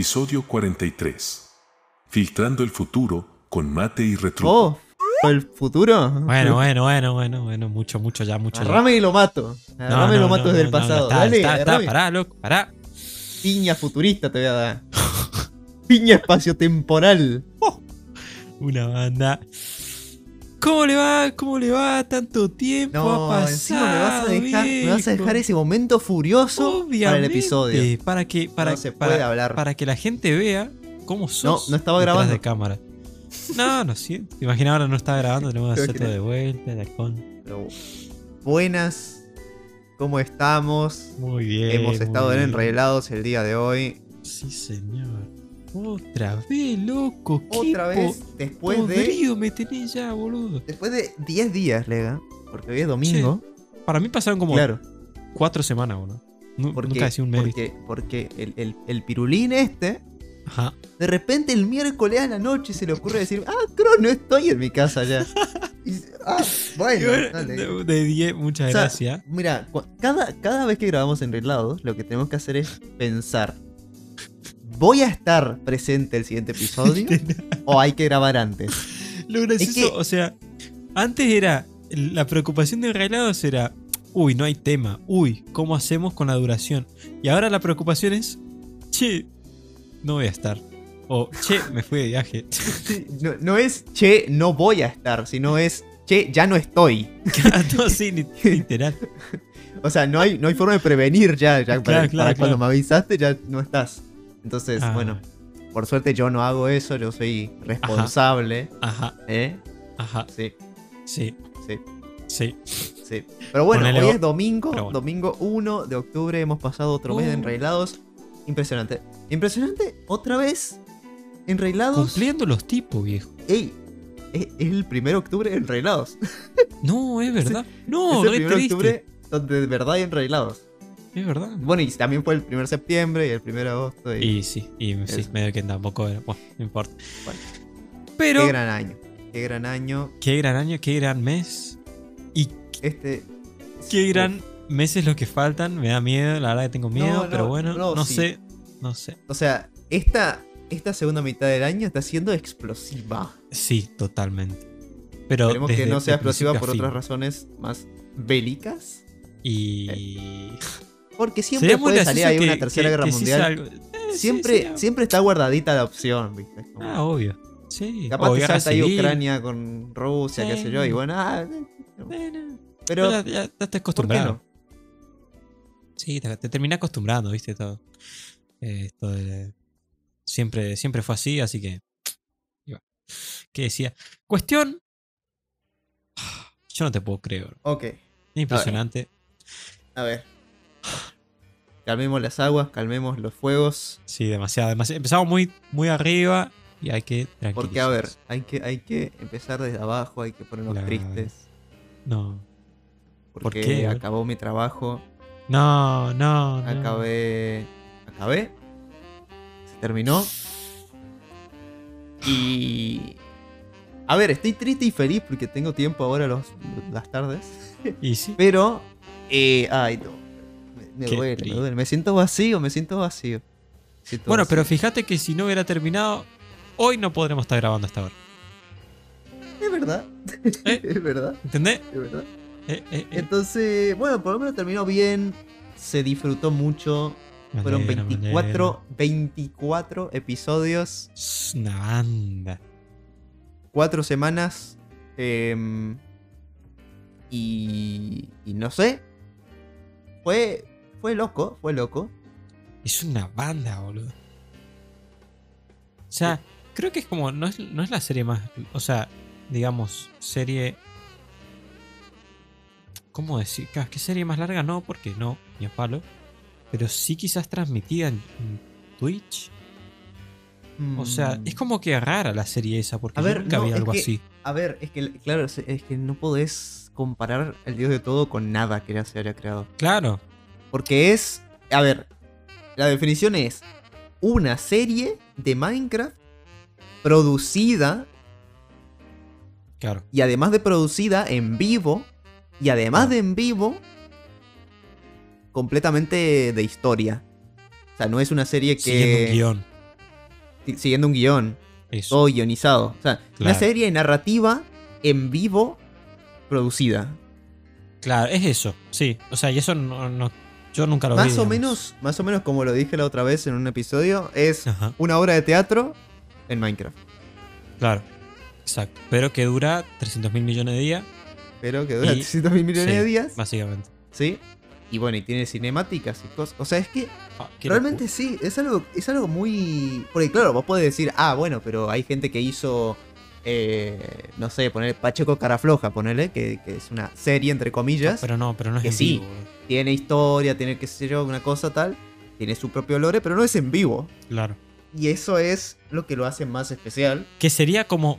Episodio 43. Filtrando el futuro con mate y retruco. Oh, ¿el futuro? Bueno, bueno, bueno, bueno, bueno, mucho, mucho ya, mucho ya. Agarrame y lo mato. No, Agarrame y no, lo mato no, desde no, el no, pasado. está, Dale, está, está, pará, loco, pará. Piña futurista te voy a dar. Piña espaciotemporal. Una banda. ¿Cómo le va? ¿Cómo le va? Tanto tiempo ha No, pasado. encima me vas a dejar, me vas a dejar ese momento furioso para el episodio. Para que, para, No se para- puede hablar. para que la gente vea cómo sos. no estaba detrás grabando. de cámara. No, no siento. Imagina ahora no estaba grabando, tenemos que Creo hacer que todo no. de vuelta, con. Pero, buenas, ¿cómo estamos? Muy bien. Hemos estado bien el día de hoy. Sí, señor. Otra vez, loco. Otra vez, después de, me tenés ya, boludo. después de 10 días, Lega. Porque hoy es domingo. Para mí pasaron como Claro. cuatro semanas, boludo. Nu- Porque, Nunca decía un mes. porque, porque el, el- el pirulín este, Ajá. de repente el miércoles a la noche se le ocurre decir, ah, creo no estoy en mi casa ya. Y ah, bueno, dale. de- de 10, muchas O sea, gracias. Mira, cada, cada vez que grabamos enreglados, lo que tenemos que hacer es pensar. ¿Voy a estar presente el siguiente episodio? ¿O hay que grabar antes? Lo gracioso, que- o sea, antes era. La preocupación de enreglados era. Uy, no hay tema. Uy, ¿cómo hacemos con la duración? Y ahora la preocupación es. Che, no voy a estar. O, che, me fui de viaje. No, no es, che, no voy a estar, sino es, che, ya no estoy. no, sí, li- literal. O sea, no hay, no hay forma de prevenir ya. ya para, Claro, claro, cuando claro. me avisaste ya no estás. Entonces, Ah. bueno, por suerte yo no hago eso, yo soy responsable. Ajá, ¿eh? ajá. Sí, Sí, sí, sí. sí. Pero bueno, Ponele hoy es domingo, bueno. domingo 1 de octubre, hemos pasado otro mes de Uh. enreglados. Impresionante. Impresionante, otra vez. Enreglados. Cumpliendo los tipos, viejo. Ey, es, es el 1 de octubre enreglados. No, es verdad. No, es el 1 de triste. octubre donde de verdad hay enreglados. Es verdad. Bueno, y también fue el 1 de septiembre y el 1 de agosto. Y, Y sí, y sí, medio que tampoco era. Bueno, no importa. Bueno. Pero, Qué qué gran año. Qué gran año. gran, año, qué gran mes. Y Este. qué gran meses los que faltan. Me da miedo, la verdad que tengo miedo, no, pero bueno, no, no, sí. sé. No sé. O sea, esta, esta segunda mitad del año está siendo explosiva. Sí, totalmente. Pero Esperemos que no sea explosiva por fin. otras razones más bélicas. Y. Porque siempre puede salir ahí una tercera que- guerra que mundial. Eh, sí, siempre, siempre está guardadita la opción, ¿viste? Como- Ah, obvio. Sí. capaz te salta ahí. Ucrania con Rusia, qué sé yo, y bueno, ah, Bueno, pero ya, ya- estás ¿por qué acostumbrado. no? Sí, te, te terminas acostumbrando, viste, todo. Eh, esto de- siempre, siempre fue así, así que. ¿Qué decía? Cuestión. Yo no te puedo creer. Ok, Es impresionante. a ver. Calmemos las aguas, calmemos los fuegos. Sí, demasiado, demasiado. Empezamos muy, muy arriba y hay que. Porque, a ver, hay que, hay que empezar desde abajo, hay que ponernos tristes. No. Porque qué? A ver. acabó mi trabajo, No, no, no. acabé. Acabé. Se terminó. Y. A ver, estoy triste y feliz porque tengo tiempo ahora los, las tardes. Y sí. Pero. eh, ay, no. Me, Qué duele, me duele. Me siento vacío, me siento vacío. Me siento Bueno, pero fíjate que si no hubiera terminado, hoy no podremos estar grabando hasta ahora. Es verdad. ¿Eh? es verdad. ¿Entendés? Es verdad. Eh, eh. Entonces, bueno, por lo menos terminó bien. Se disfrutó mucho. Fueron alegro, me 24, 24 episodios. Es una banda. 4 semanas. em, y, y no sé. Fue, fue loco, fue loco. Es una banda, boludo. O sea, creo que es como. No es, no es la serie más. O sea, digamos, serie. ¿Cómo decir? ¿Qué serie más larga? No, porque no, ni a palo. Pero sí quizás transmitida en, en Twitch. O sea, Mm, es como que rara la serie esa, porque A ver, nunca no, había es algo que- así. A ver, es que, claro, es es que no podés comparar el Dios de todo con nada que ya se haya creado. Claro, Porque es. A ver, la definición es una serie de Minecraft producida claro. y además de producida en vivo y además de en vivo completamente de historia. O sea, no es una serie Siguiendo un que guion. siguiendo un guion, Eso. todo guionizado. O sea, una serie narrativa en vivo producida. Claro, es eso, sí. O sea, y eso no, no- yo nunca lo vi. Más o menos, más o menos como lo dije la otra vez en un episodio, es Ajá, una obra de teatro en Minecraft. claro. Exacto. Pero que dura 300 mil millones de días, Pero que dura Y- 300 mil millones sí. de días. básicamente. ¿Sí? Y bueno, y tiene cinemáticas y cosas. O sea, es que Ah, realmente locura. sí, es algo, es algo muy. Porque claro, vos podés decir, ah, bueno, pero hay gente que hizo. Eh, no sé, poner Pacheco Carafloja, ponerle, que, que es una serie entre comillas. Pero no, pero no es que en sí. vivo. Tiene historia, tiene qué sé yo, una cosa tal. Tiene su propio lore, pero no es en vivo. Claro. Y eso es lo que lo hace más especial. Que sería como.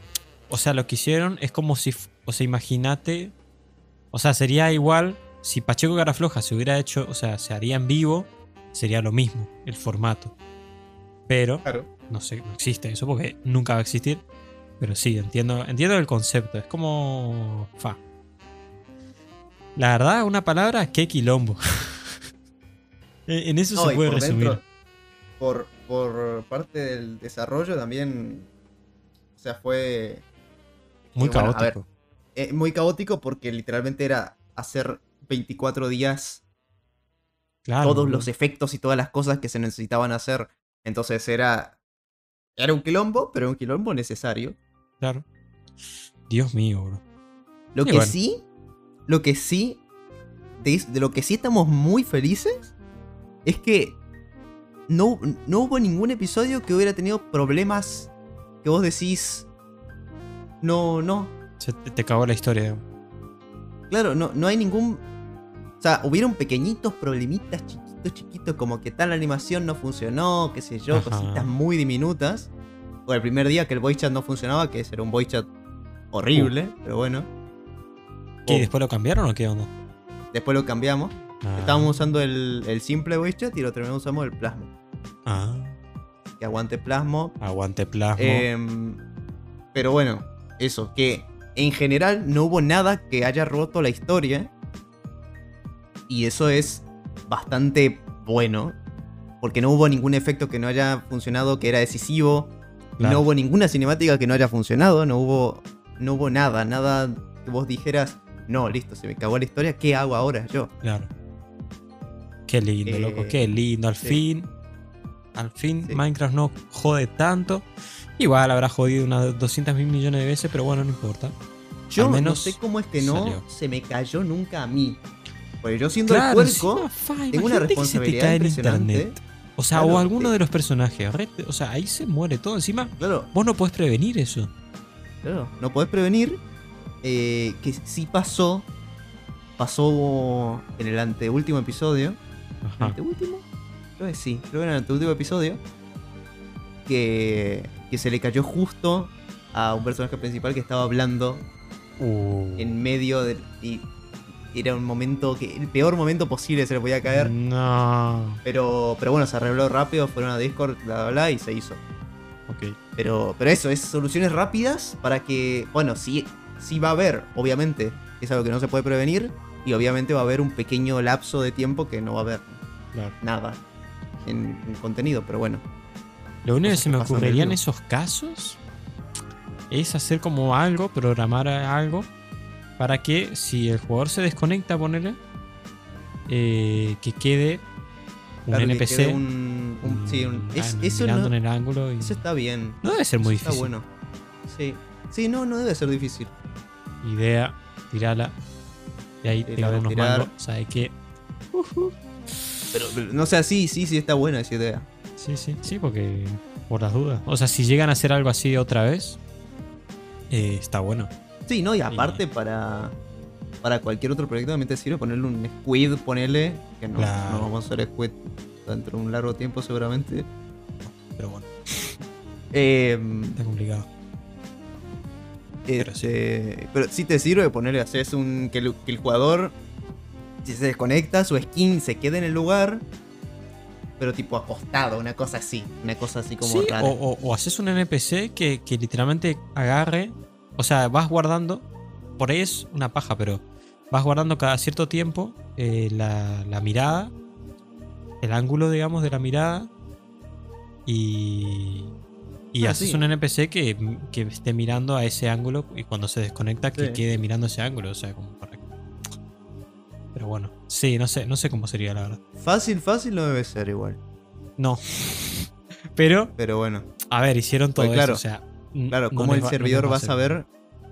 O sea, lo que hicieron es como si. O sea, imagínate. O sea, sería igual. Si Pacheco Garafloja se hubiera hecho. O sea, se haría en vivo. Sería lo mismo, el formato. Pero. Claro. No sé, no existe eso porque nunca va a existir. Pero sí, entiendo, entiendo el concepto. Es como. Fa. La verdad, una palabra, qué quilombo. en eso No, se puede por resumir. dentro, por, por parte del desarrollo también. O sea, fue. Muy bueno, ver, caótico. eh, muy caótico porque literalmente era hacer 24 días Claro, todos los efectos y todas las cosas que se necesitaban hacer. Entonces era. Era un quilombo, pero un quilombo necesario. Claro. Dios mío, bro. Lo Y que bueno. sí. Lo que sí. De, de lo que sí estamos muy felices. Es que. No, no hubo ningún episodio que hubiera tenido problemas. Que vos decís. No, no. Se te, te cagó la historia. Claro, no, no hay ningún. O sea, hubieron pequeñitos problemitas chiquitos, chiquitos, como que tal la animación no funcionó, qué sé yo, Ajá. cositas muy diminutas. El primer día que el voice chat no funcionaba, que ese era un voice chat horrible, pero bueno. ¿Qué? Oh, ¿Después lo cambiaron o qué onda? después lo cambiamos. Ah. Estábamos usando el, el simple voice chat y lo terminamos usando el plasmo. Ah, Que aguante plasmo. aguante plasma. Em, pero bueno, eso, que en general no hubo nada que haya roto la historia. Y eso es bastante bueno. Porque no hubo ningún efecto que no haya funcionado que era decisivo. Claro. No hubo ninguna cinemática que no haya funcionado. No hubo, no hubo nada, nada que vos dijeras, no, listo, se me cagó la historia. ¿Qué hago ahora yo? Claro. Qué lindo, Eh, loco. Qué lindo. Al sí. fin. Al fin Sí. Minecraft no jode tanto. Igual habrá jodido unas 200 mil millones de veces, pero bueno, no importa. Yo Al no menos sé cómo es que no salió. se me cayó nunca a mí. Porque yo siendo Claro, el puerco, encima, fa, tengo una imagínate que se te responsabilidad impresionante. internet. O sea, Claro, o alguno eh. de los personajes. O sea, ahí se muere todo. Encima, Claro, vos no podés prevenir eso. claro. No podés prevenir. eh, que sí pasó. Pasó en el anteúltimo episodio. Ajá. ¿Anteúltimo? Creo que sí. Creo que en el anteúltimo episodio. Que, que se le cayó justo a un personaje principal que estaba hablando Uh. en medio del. Y era un momento que. El peor momento posible se le podía caer. No. Pero, pero bueno, se arregló rápido, fueron a Discord, bla, bla, bla, y se hizo. Ok. Pero, pero eso, es soluciones rápidas para que, bueno, sí, sí va a haber, obviamente, es algo que no se puede prevenir, y obviamente va a haber un pequeño lapso de tiempo que no va a haber Claro. nada en, en contenido, pero bueno. Lo único que se me ocurriría en esos casos es hacer como algo, programar algo para que si el jugador se desconecta, ponerle que quede un Claro, que NPC quede un- un- sí, un- mm, es- eso mirando no- en el ángulo. y- Eso está bien. No debe ser muy eso difícil. Está bueno. Sí. Sí, no, no debe ser difícil. Idea, tirala. Y ahí te unos tirar. mangos. ¿Sabes qué? Pero, pero, no sé, sí, sí, sí está buena esa idea. Sí, sí, sí, porque por las dudas. O sea, si llegan a hacer algo así otra vez, eh, está bueno. Sí, ¿no? Y aparte para, para cualquier otro proyecto también te sirve ponerle un squid, ponerle, que no, Claro. no vamos a hacer squid dentro de un largo tiempo seguramente. Pero bueno, Eh, está complicado. Pero este, pero sí te sirve ponerle, haces un, que el, que el jugador, si se desconecta, su skin se quede en el lugar, pero tipo acostado, una cosa así, una cosa así como Sí, rara. o, o- o haces un NPC que, que literalmente agarre. O sea, vas guardando. Por ahí es una paja, pero vas guardando cada cierto tiempo eh, la, la mirada. El ángulo, digamos, de la mirada. Y. Y Ah, haces sí. un NPC que, que esté mirando a ese ángulo y cuando se desconecta que Sí. quede mirando ese ángulo. O sea, como para Pero bueno, sí, no sé, no sé cómo sería la verdad. Fácil, fácil no debe ser igual. No. Pero, Pero bueno, a ver, hicieron todo Pues claro, eso. O sea, claro, no como el va- no les servidor va a saber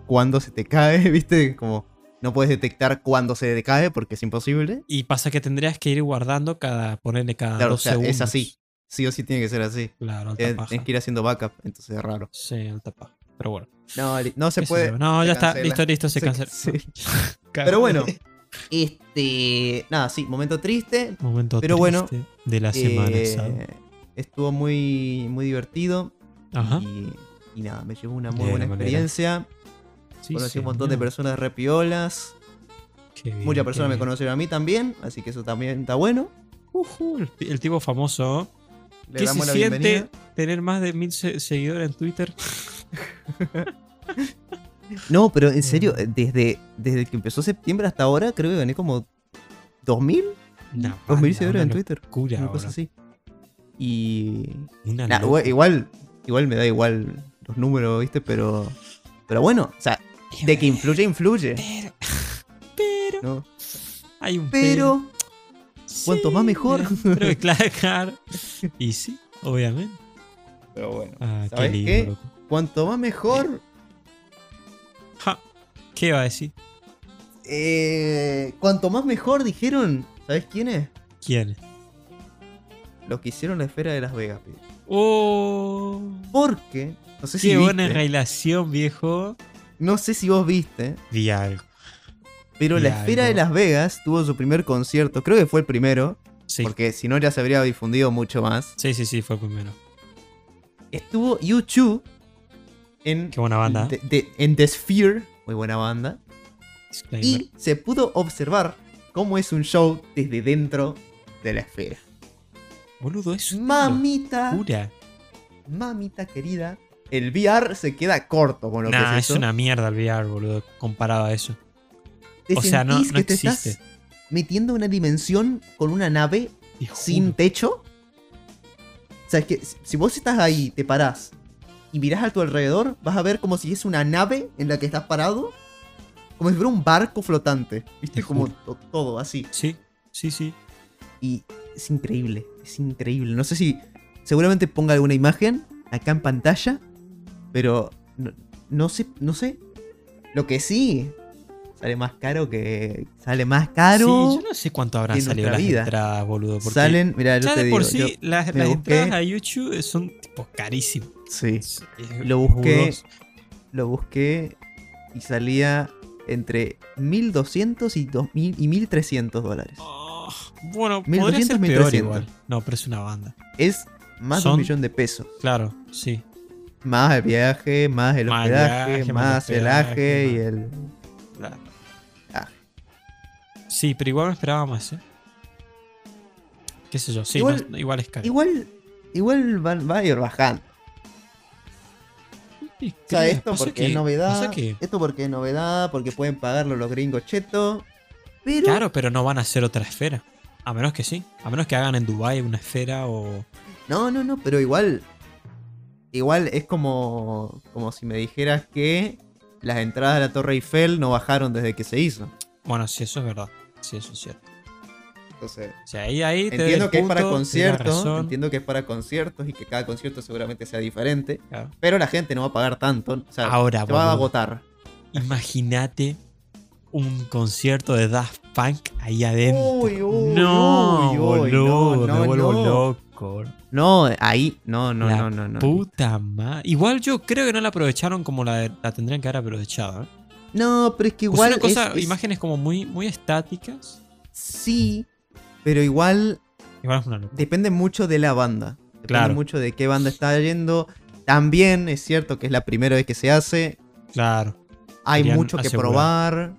cuándo se te cae, ¿viste? Como no puedes detectar cuándo se te cae porque es imposible. Y pasa que tendrías que ir guardando cada, ponerle cada Claro, o sea, segundos. es así. Sí o sí tiene que ser así. Claro, alta paja. tienes que ir haciendo backup, entonces es raro. Sí, alta paja. Pero bueno. No, no se puede. No, se ya está. Listo, listo, se, Se- cancela. sí. Pero bueno, este. Nada, sí, momento triste. Momento pero bueno, triste de la semana. Eh, estuvo muy, muy divertido. Ajá. Y, y nada, me llevó una muy buena manera. experiencia. Sí, Conocí un montón de personas repiolas. Bien, Muchas personas me conocieron a mí también, así que eso también está bueno. El, ti- el tipo famoso. Le ¿Qué se siente bienvenida. tener más de mil se- seguidores en Twitter? No, pero en serio, Mm. desde, desde que empezó septiembre hasta ahora, creo que gané como 2000, Una 2000 banda, seguidores en Twitter. locura, Una cosa así. Y. Una Nah, igual, igual me da igual los números, ¿viste? Pero. Pero bueno, o sea, de que influye, influye. Pero. Pero. ¿no? Hay un Pero. cuanto Sí, más mejor. Pero claro, claro. Y sí, obviamente. Pero bueno. Ah, qué ¿Sabes lindo, qué? loco. Cuanto más mejor. Ja, ¿Qué iba a decir? Eh, cuanto más mejor dijeron. ¿Sabes quién es? ¿Quién? Los que hicieron la esfera de Las Vegas, pibe. Oh. Porque. No sé Qué si buena viste. relación, viejo. No sé si vos viste. Vi algo. Pero la esfera de. Las Vegas tuvo su primer concierto. Creo que fue el primero. Sí. Porque si no ya se habría difundido mucho más. Sí, sí, sí, fue primero. Estuvo YouTube en, Qué buena banda. de- de- en The Sphere. Muy buena banda. Disclaimer. Y se pudo observar cómo es un show desde dentro de la esfera. Boludo, es una Mamita, locura. mamita querida. El VR se queda corto con lo Nah, que es es eso. una mierda el VR, boludo, comparado a eso. Te o sea, no- no que te existe. estás metiendo en una dimensión con una nave Te juro. sin techo. O sea, es que si- vos estás ahí, te parás y mirás a tu alrededor, vas a ver como si es una nave en la que estás parado. Como si fuera un barco flotante. ¿Viste? Te Como todo así. Sí, sí, sí. Y es increíble, es increíble. No sé si seguramente ponga alguna imagen acá en pantalla, pero no, no sé, no sé. Lo que sí sale más caro que sale más caro. Sí, yo no sé cuánto habrán salido las vida. entradas, boludo. Porque Salen, mira, yo ya te de digo, por sí las, las entradas a YouTube son tipo carísimas. sí, es Lo busqué. jugoso. lo busqué y salía entre 1200 y 2000 y 1300 dólares. Oh, bueno, 1200, podría ser peor 1300. igual. No, pero es una banda. Es más de un millón de pesos. Claro, sí. Más el viaje, más el Más hospedaje, viaje, más, el hospedaje, aje y el. Claro. Ah. Sí, pero igual me esperaba más, ¿eh? ¿Qué sé yo? Sí, Igual- no- igual es caro. Igual, igual va, va a ir bajando. O sea, esto porque que- es novedad. Esto porque es novedad, porque pueden pagarlo los gringos chetos. Pero. Claro, pero no van a hacer otra esfera. A menos que sí. A menos que hagan en Dubai una esfera o. No, no, no, pero igual. Igual es como. Como si me dijeras que las entradas de la Torre Eiffel no bajaron desde que se hizo. Bueno, sí, eso es verdad. Sí, eso es cierto. Entonces. O sea, ahí, ahí te Entiendo que es para conciertos. Entiendo que es para conciertos y que cada concierto seguramente sea diferente. Claro. Pero la gente no va a pagar tanto. O sea, Ahora, se va a agotar. Imagínate un concierto de Daft Punk ahí adentro. Uy, uy, no, uy, uy, boludo, no, no, me vuelvo no. loco. No, ahí. No, no, La no, no, no. Puta madre. Igual yo creo que no la aprovecharon como la, la tendrían que haber aprovechado. ¿eh? No, pero es que igual. Pusieron cosas, es- es- imágenes como muy, muy estáticas. Sí, pero igual Igual es una locura. depende mucho de la banda. Depende Claro. mucho de qué banda está yendo. También es cierto que es la primera vez que se hace. Claro. Hay Querían mucho que asegurar. probar.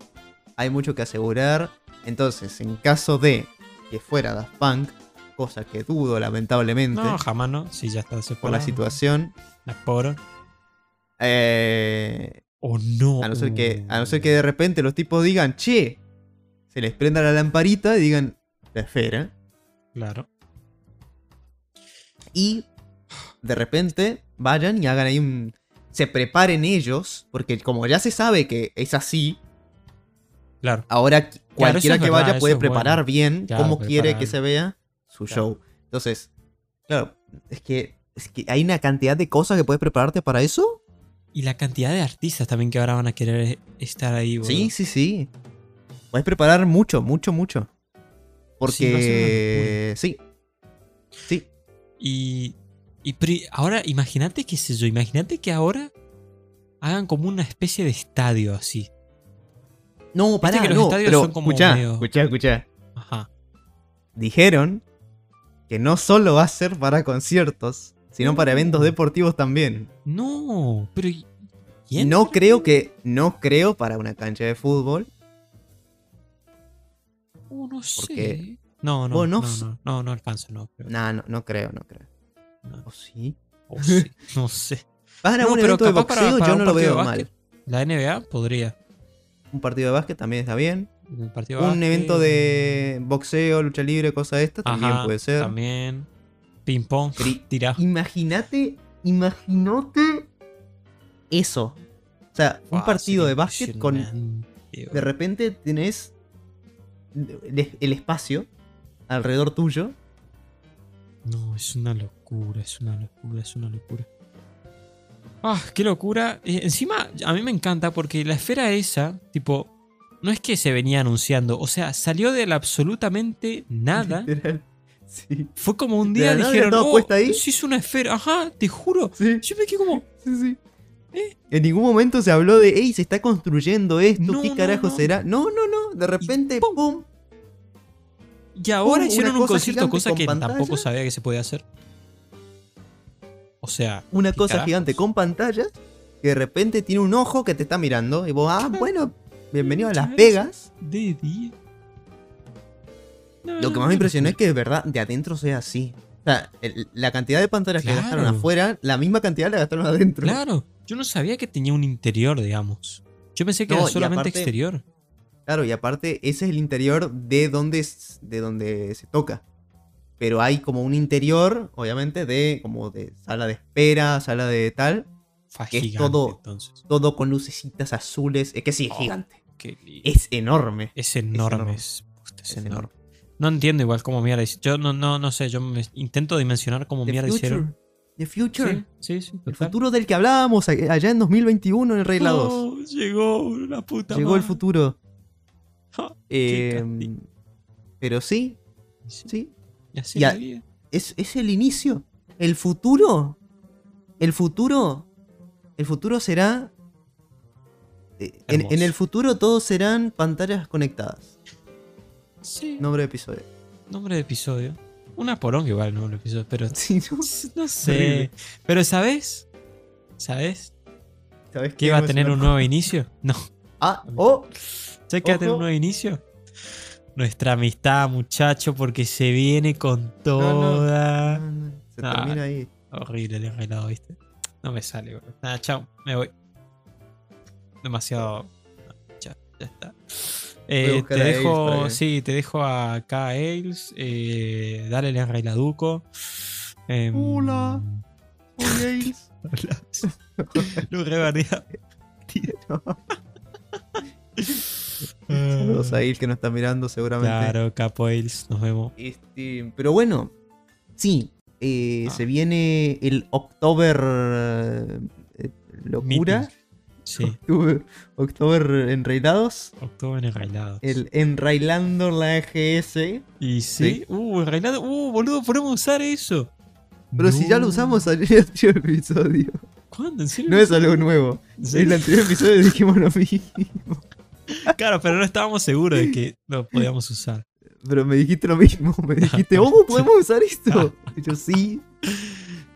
Hay mucho que asegurar. Entonces, en caso de que fuera Daft Punk, cosa que dudo lamentablemente No, jamás no. Sí, ya está por la separado. situación, La poro. eh, O no. a, no ser que, a no ser que de repente los tipos digan, che, se les prenda la lamparita y digan, la esfera. Claro. Y de repente vayan y hagan ahí un... Se preparen ellos, porque como ya se sabe que es así, Claro. ahora cualquiera que vaya puede preparar bueno. bien Claro, cómo quiere que se vea su Claro. show. Entonces, claro, es que, es que hay una cantidad de cosas que puedes prepararte para eso. Y la cantidad de artistas también que ahora van a querer estar ahí, boludo. Sí, sí, sí. Puedes preparar mucho, mucho, mucho. Porque sí. Sí. Y, y pri- ahora, imagínate, qué sé yo, imagínate que ahora hagan como una especie de estadio así. No, pará, que los no, estadios pero son como escuchá, medio- escuchá, escuchá. Ajá. Dijeron que no solo va a ser para conciertos, sino para eventos deportivos también. No, pero. ¿y- Y ¿y no creo que, no creo para una cancha de fútbol. Uh, no sé. No, no, no, no no, no, no, alcanza, no. creo. Nah, no, no creo, no creo. No. ¿O sí? O sí, no sé. Para un evento de para- boxeo para yo no lo veo mal. La NBA podría. Un partido de básquet también está bien. Partido Un evento de boxeo, lucha libre, cosas de estas también puede ser. También. Ping pong. Tira. Imagínate, imagínate eso. O sea, un partido de básquet con de repente tenés el espacio alrededor tuyo. No, es una locura, es una locura, es una locura. Ah, qué locura. Eh, encima, a mí me encanta porque la esfera esa, tipo, no es que se venía anunciando, o sea, salió de la absolutamente nada. Literal. Sí, Fue como un día dijeron, estaba oh, ahí". se hizo una esfera, ajá, te juro. sí, Yo me quedé como, sí, sí. ¿Eh? En ningún momento se habló de, hey, se está construyendo esto, No, ¿qué no, carajo no. será? No, no, no, de repente, ¡pum! pum. y ahora hicieron un concierto, cosa que pantalla. tampoco sabía que se podía hacer. O sea, Una ¿qué cosa carajos? gigante con pantallas que de repente tiene un ojo que te está mirando y vos, ah, bueno, bienvenido a Las Vegas. de día. No, Lo que más me impresionó es que de verdad de adentro sea así. O sea, el- la cantidad de pantallas que gastaron afuera, la misma cantidad la gastaron adentro. Claro, yo no sabía que tenía un interior, digamos. Yo pensé que No, era solamente aparte- exterior. Claro, y aparte, ese es el interior de donde, de donde se toca. Pero hay como un interior, obviamente, de como de sala de espera, sala de tal. Fue que es todo- entonces. Todo con lucecitas azules. Es que sí, es Oh, gigante. Es enorme. Es enorme. Es, enorme. No entiendo igual cómo mierda. Yo no, no, no sé, yo me intento dimensionar cómo mierda hicieron. The future. Sí, sí, sí. El futuro del que hablábamos allá en 2021 en Regla 2. Oh, llegó la puta Llegó el futuro. Eh, casting. pero Sí, sí. Y así. Es, es el inicio. El futuro. El futuro. El futuro será. eh, En, en el futuro todos serán pantallas conectadas. Sí, Nombre de episodio. nombre de episodio. Una poronga igual, nombre de episodio, pero Sí, ¿no? no sé. Horrible. Pero ¿sabes? ¿Sabes? ¿Sabes ¿Que qué? iba a tener un nuevo inicio? No. Ah, oh. ¿Sabes que va a tener un nuevo inicio? Nuestra amistad, muchacho, porque se viene con no. toda. No, no, Se Ah. termina ahí. Horrible el enredado, ¿viste? No me sale, bro. Nada, chao, me voy. Demasiado. ya, ya está. Eh, te dejo, que- sí, te dejo acá a Ailes. Eh, dale el enreiladuco. Em, Hola. Hola. Lo rebardea. Saludos a Il que nos está mirando seguramente. Claro, Capo Ailes, nos vemos. Este, pero bueno, sí, eh, Ah. se viene el October eh, Locura. Meeting. Sí, October, October Enrailados. octubre enrailado. El Enrailando la EGS. Y sí, Sí. uh, enrailado. Uh, boludo, podemos usar eso. Pero si ya lo usamos en el anterior episodio. ¿Cuándo? ¿En serio? No es algo nuevo. ¿En el anterior episodio dijimos lo mismo. Claro, pero no estábamos seguros de que lo podíamos usar. Pero me dijiste lo mismo. Me dijiste, oh, ¿podemos usar esto? Y yo sí.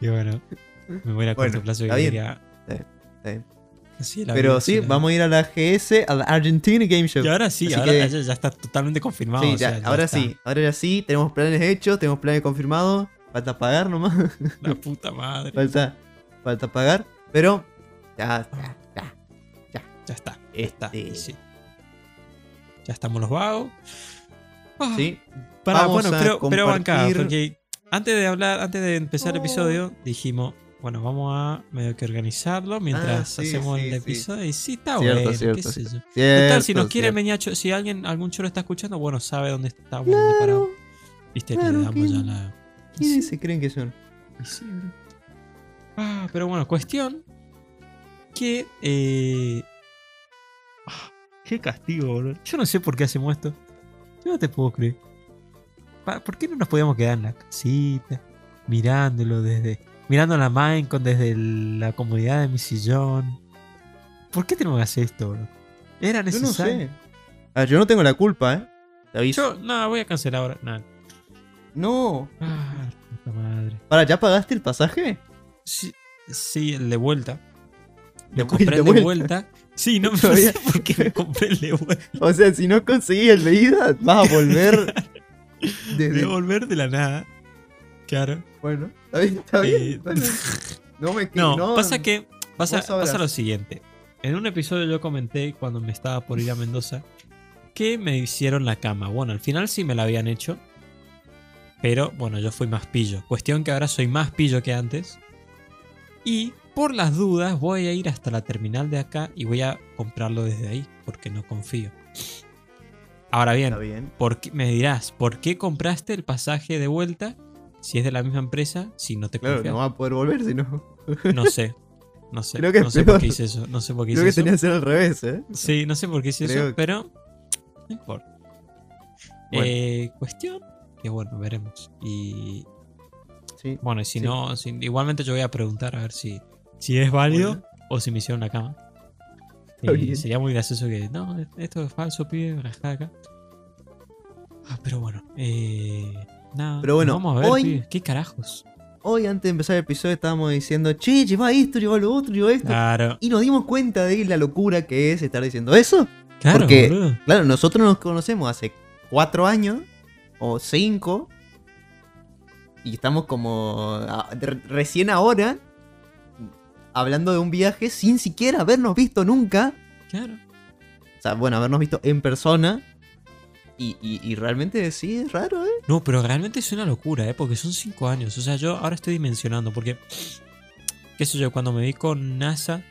Y bueno, me voy a Bueno, corto plazo que está bien. Está Pero sí, la vamos a ir a la GS, a la Argentina Game Show. Y ahora sí, Así ahora que- ya, está totalmente confirmado. Sí, o sea, ya, ya ahora está. sí, ahora ya sí, tenemos planes hechos, tenemos planes confirmados, falta pagar nomás, La puta madre. falta, falta pagar, pero ya, ya, ya, Ya está, ya está. Este- sí. Ya estamos los vagos. Ah, sí, Para, Vamos bueno, a pero, pero compartir- porque antes de hablar, antes de empezar el Oh. episodio, dijimos, bueno, vamos a medio que organizarlo mientras Ah, sí, hacemos sí, el sí. episodio. Y sí, está Cierto, bueno, cierto, qué sé yo. cierto. Total, si nos quiere cierto. venir a cho- si alguien, algún choro está escuchando, bueno, sabe dónde estamos, dónde paramos. Viste, claro, le damos ya ¿quién- la. ¿Quiénes se creen que son? Ah, pero bueno, cuestión que. Eh... qué castigo, bro. Yo no sé por qué hacemos esto. Yo no te puedo creer. ¿Por qué no nos podíamos quedar en la casita? Mirándolo desde. Mirando la Minecon desde el- la comodidad de mi sillón. ¿Por qué tenemos que hacer esto, bro? Era Yo no necesario. sé. Ah, yo no tengo la culpa, ¿eh? Te aviso. Yo, no, voy a cancelar ahora. No. No. Ah, puta madre. Para, ¿ya pagaste el pasaje? Sí, sí, el de vuelta. De Lo compré vuelta, el de vuelta. Sí, no, no sé por qué me compré el de vuelta. O sea, si no conseguí el de ida, vas a volver De desde... volver de la nada. Claro. Bueno, está bien, está bien. Eh, bueno. No me no, pasa que. Pasa, pasa lo siguiente. En un episodio yo comenté cuando me estaba por ir a Mendoza que me hicieron la cama. Bueno, al final sí me la habían hecho. Pero bueno, yo fui más pillo. Cuestión que ahora soy más pillo que antes. Y por las dudas voy a ir hasta la terminal de acá y voy a comprarlo desde ahí. Porque no confío. Ahora bien, bien. ¿por qué- me dirás, ¿por qué compraste el pasaje de vuelta si es de la misma empresa? Si no te Claro, confías. no va a poder volver si no. No sé. No sé. Creo que no sé por qué hice eso. No sé por qué Creo hice que eso. tenía que ser al revés, ¿eh? Sí, no sé por qué hice Creo eso, que- pero no importa. Bueno. Eh, cuestión que bueno, veremos. Y Sí. bueno, y si Sí. no, si- igualmente yo voy a preguntar a ver si, si es válido Bueno. o si me hicieron la cama. Sería muy gracioso que, no, esto es falso, pibe, rajá acá. Ah, pero bueno, eh, nada. Pero bueno, vamos a ver, hoy- pibe, ¿qué carajos? Hoy, antes de empezar el episodio, estábamos diciendo, che, lleva esto, lleva lo otro, lleva esto. Claro, Y nos dimos cuenta de la locura que es estar diciendo eso. claro, porque- boludo. Claro, nosotros nos conocemos hace cuatro años o cinco. Y estamos como a- recién ahora hablando de un viaje sin siquiera habernos visto nunca. Claro. O sea, bueno, habernos visto en persona. Y, y- y realmente sí es raro, ¿eh? No, pero realmente es una locura, ¿eh? Porque son cinco años. O sea, yo ahora estoy dimensionando porque, qué sé yo, cuando me vi con NASA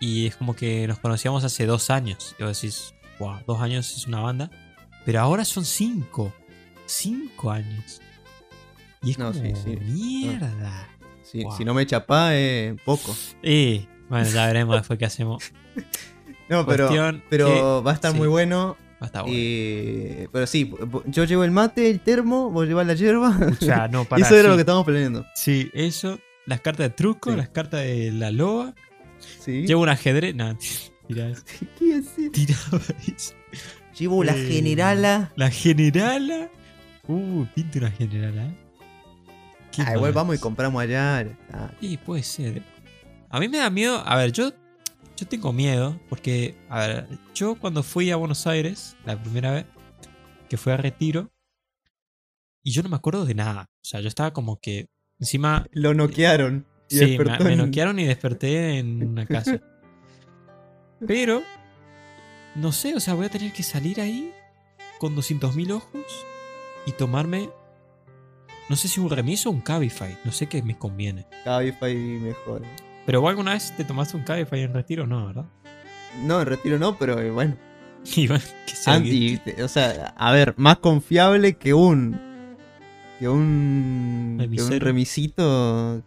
y es como que nos conocíamos hace dos años. Y vos decís, wow, dos años es una banda. Pero ahora son cinco. Cinco años. Y es No, como, sí, sí. mierda. Si, Wow. si no me chapá, eh, poco. Eh, bueno, ya veremos después qué hacemos. No, pero, pero que- va a estar sí. muy bueno. Va a estar bueno. Eh, pero sí, yo llevo el mate, el termo, vos llevas la hierba. O sea, no, para Eso era lo que estábamos planeando. Sí, eso. Las cartas de truco, Sí. las cartas de la loa. Sí. Llevo un ajedrez. No, tira eso. ¿Qué haces? Eso. Llevo la Eh, generala. La generala. Uh, pinta una generala. Qué Ah, igual vamos y compramos allá. está. Sí, puede ser. A mí me da miedo. A ver, yo, yo tengo miedo. Porque, a ver, yo cuando fui a Buenos Aires, la primera vez, que fui a Retiro, y yo no me acuerdo de nada. O sea, yo estaba como que. Encima, Lo noquearon. Y sí, me, me noquearon y desperté en una casa. Pero, no sé, o sea, voy a tener que salir ahí con 200.000 ojos y tomarme, no sé si un remiso o un Cabify, no sé qué me conviene. Cabify mejor. Pero vos alguna vez te tomaste un Cabify en retiro, no, ¿verdad? No, en retiro no, pero eh, bueno. Y bueno, que sea o sea, a ver, más confiable que un. Que un. Que un remisito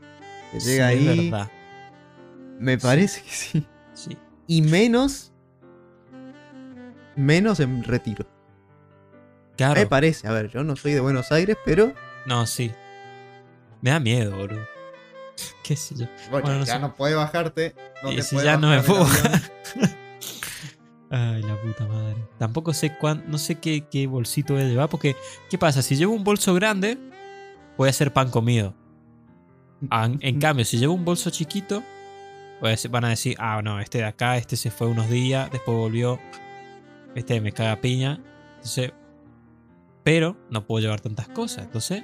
que Sí, llega es ahí. verdad. Me parece que sí. Sí. Y menos. Menos en retiro. Claro. Me parece, a ver, yo no soy de Buenos Aires, pero. No, sí. Me da miedo, boludo. ¿Qué sé yo? Bueno, no ya sé. no puedes bajarte. No Y te si ya no me puedo. Ay, la puta madre. Tampoco sé cuán, no sé qué, qué bolsito voy a llevar, porque ¿qué pasa? Si llevo un bolso grande, voy a hacer pan comido. Ah, En, en cambio, si llevo un bolso chiquito, voy a decir- van a decir, ah, no, este de acá, este se fue unos días, después volvió, este me caga piña. Entonces, pero no puedo llevar tantas cosas. Entonces,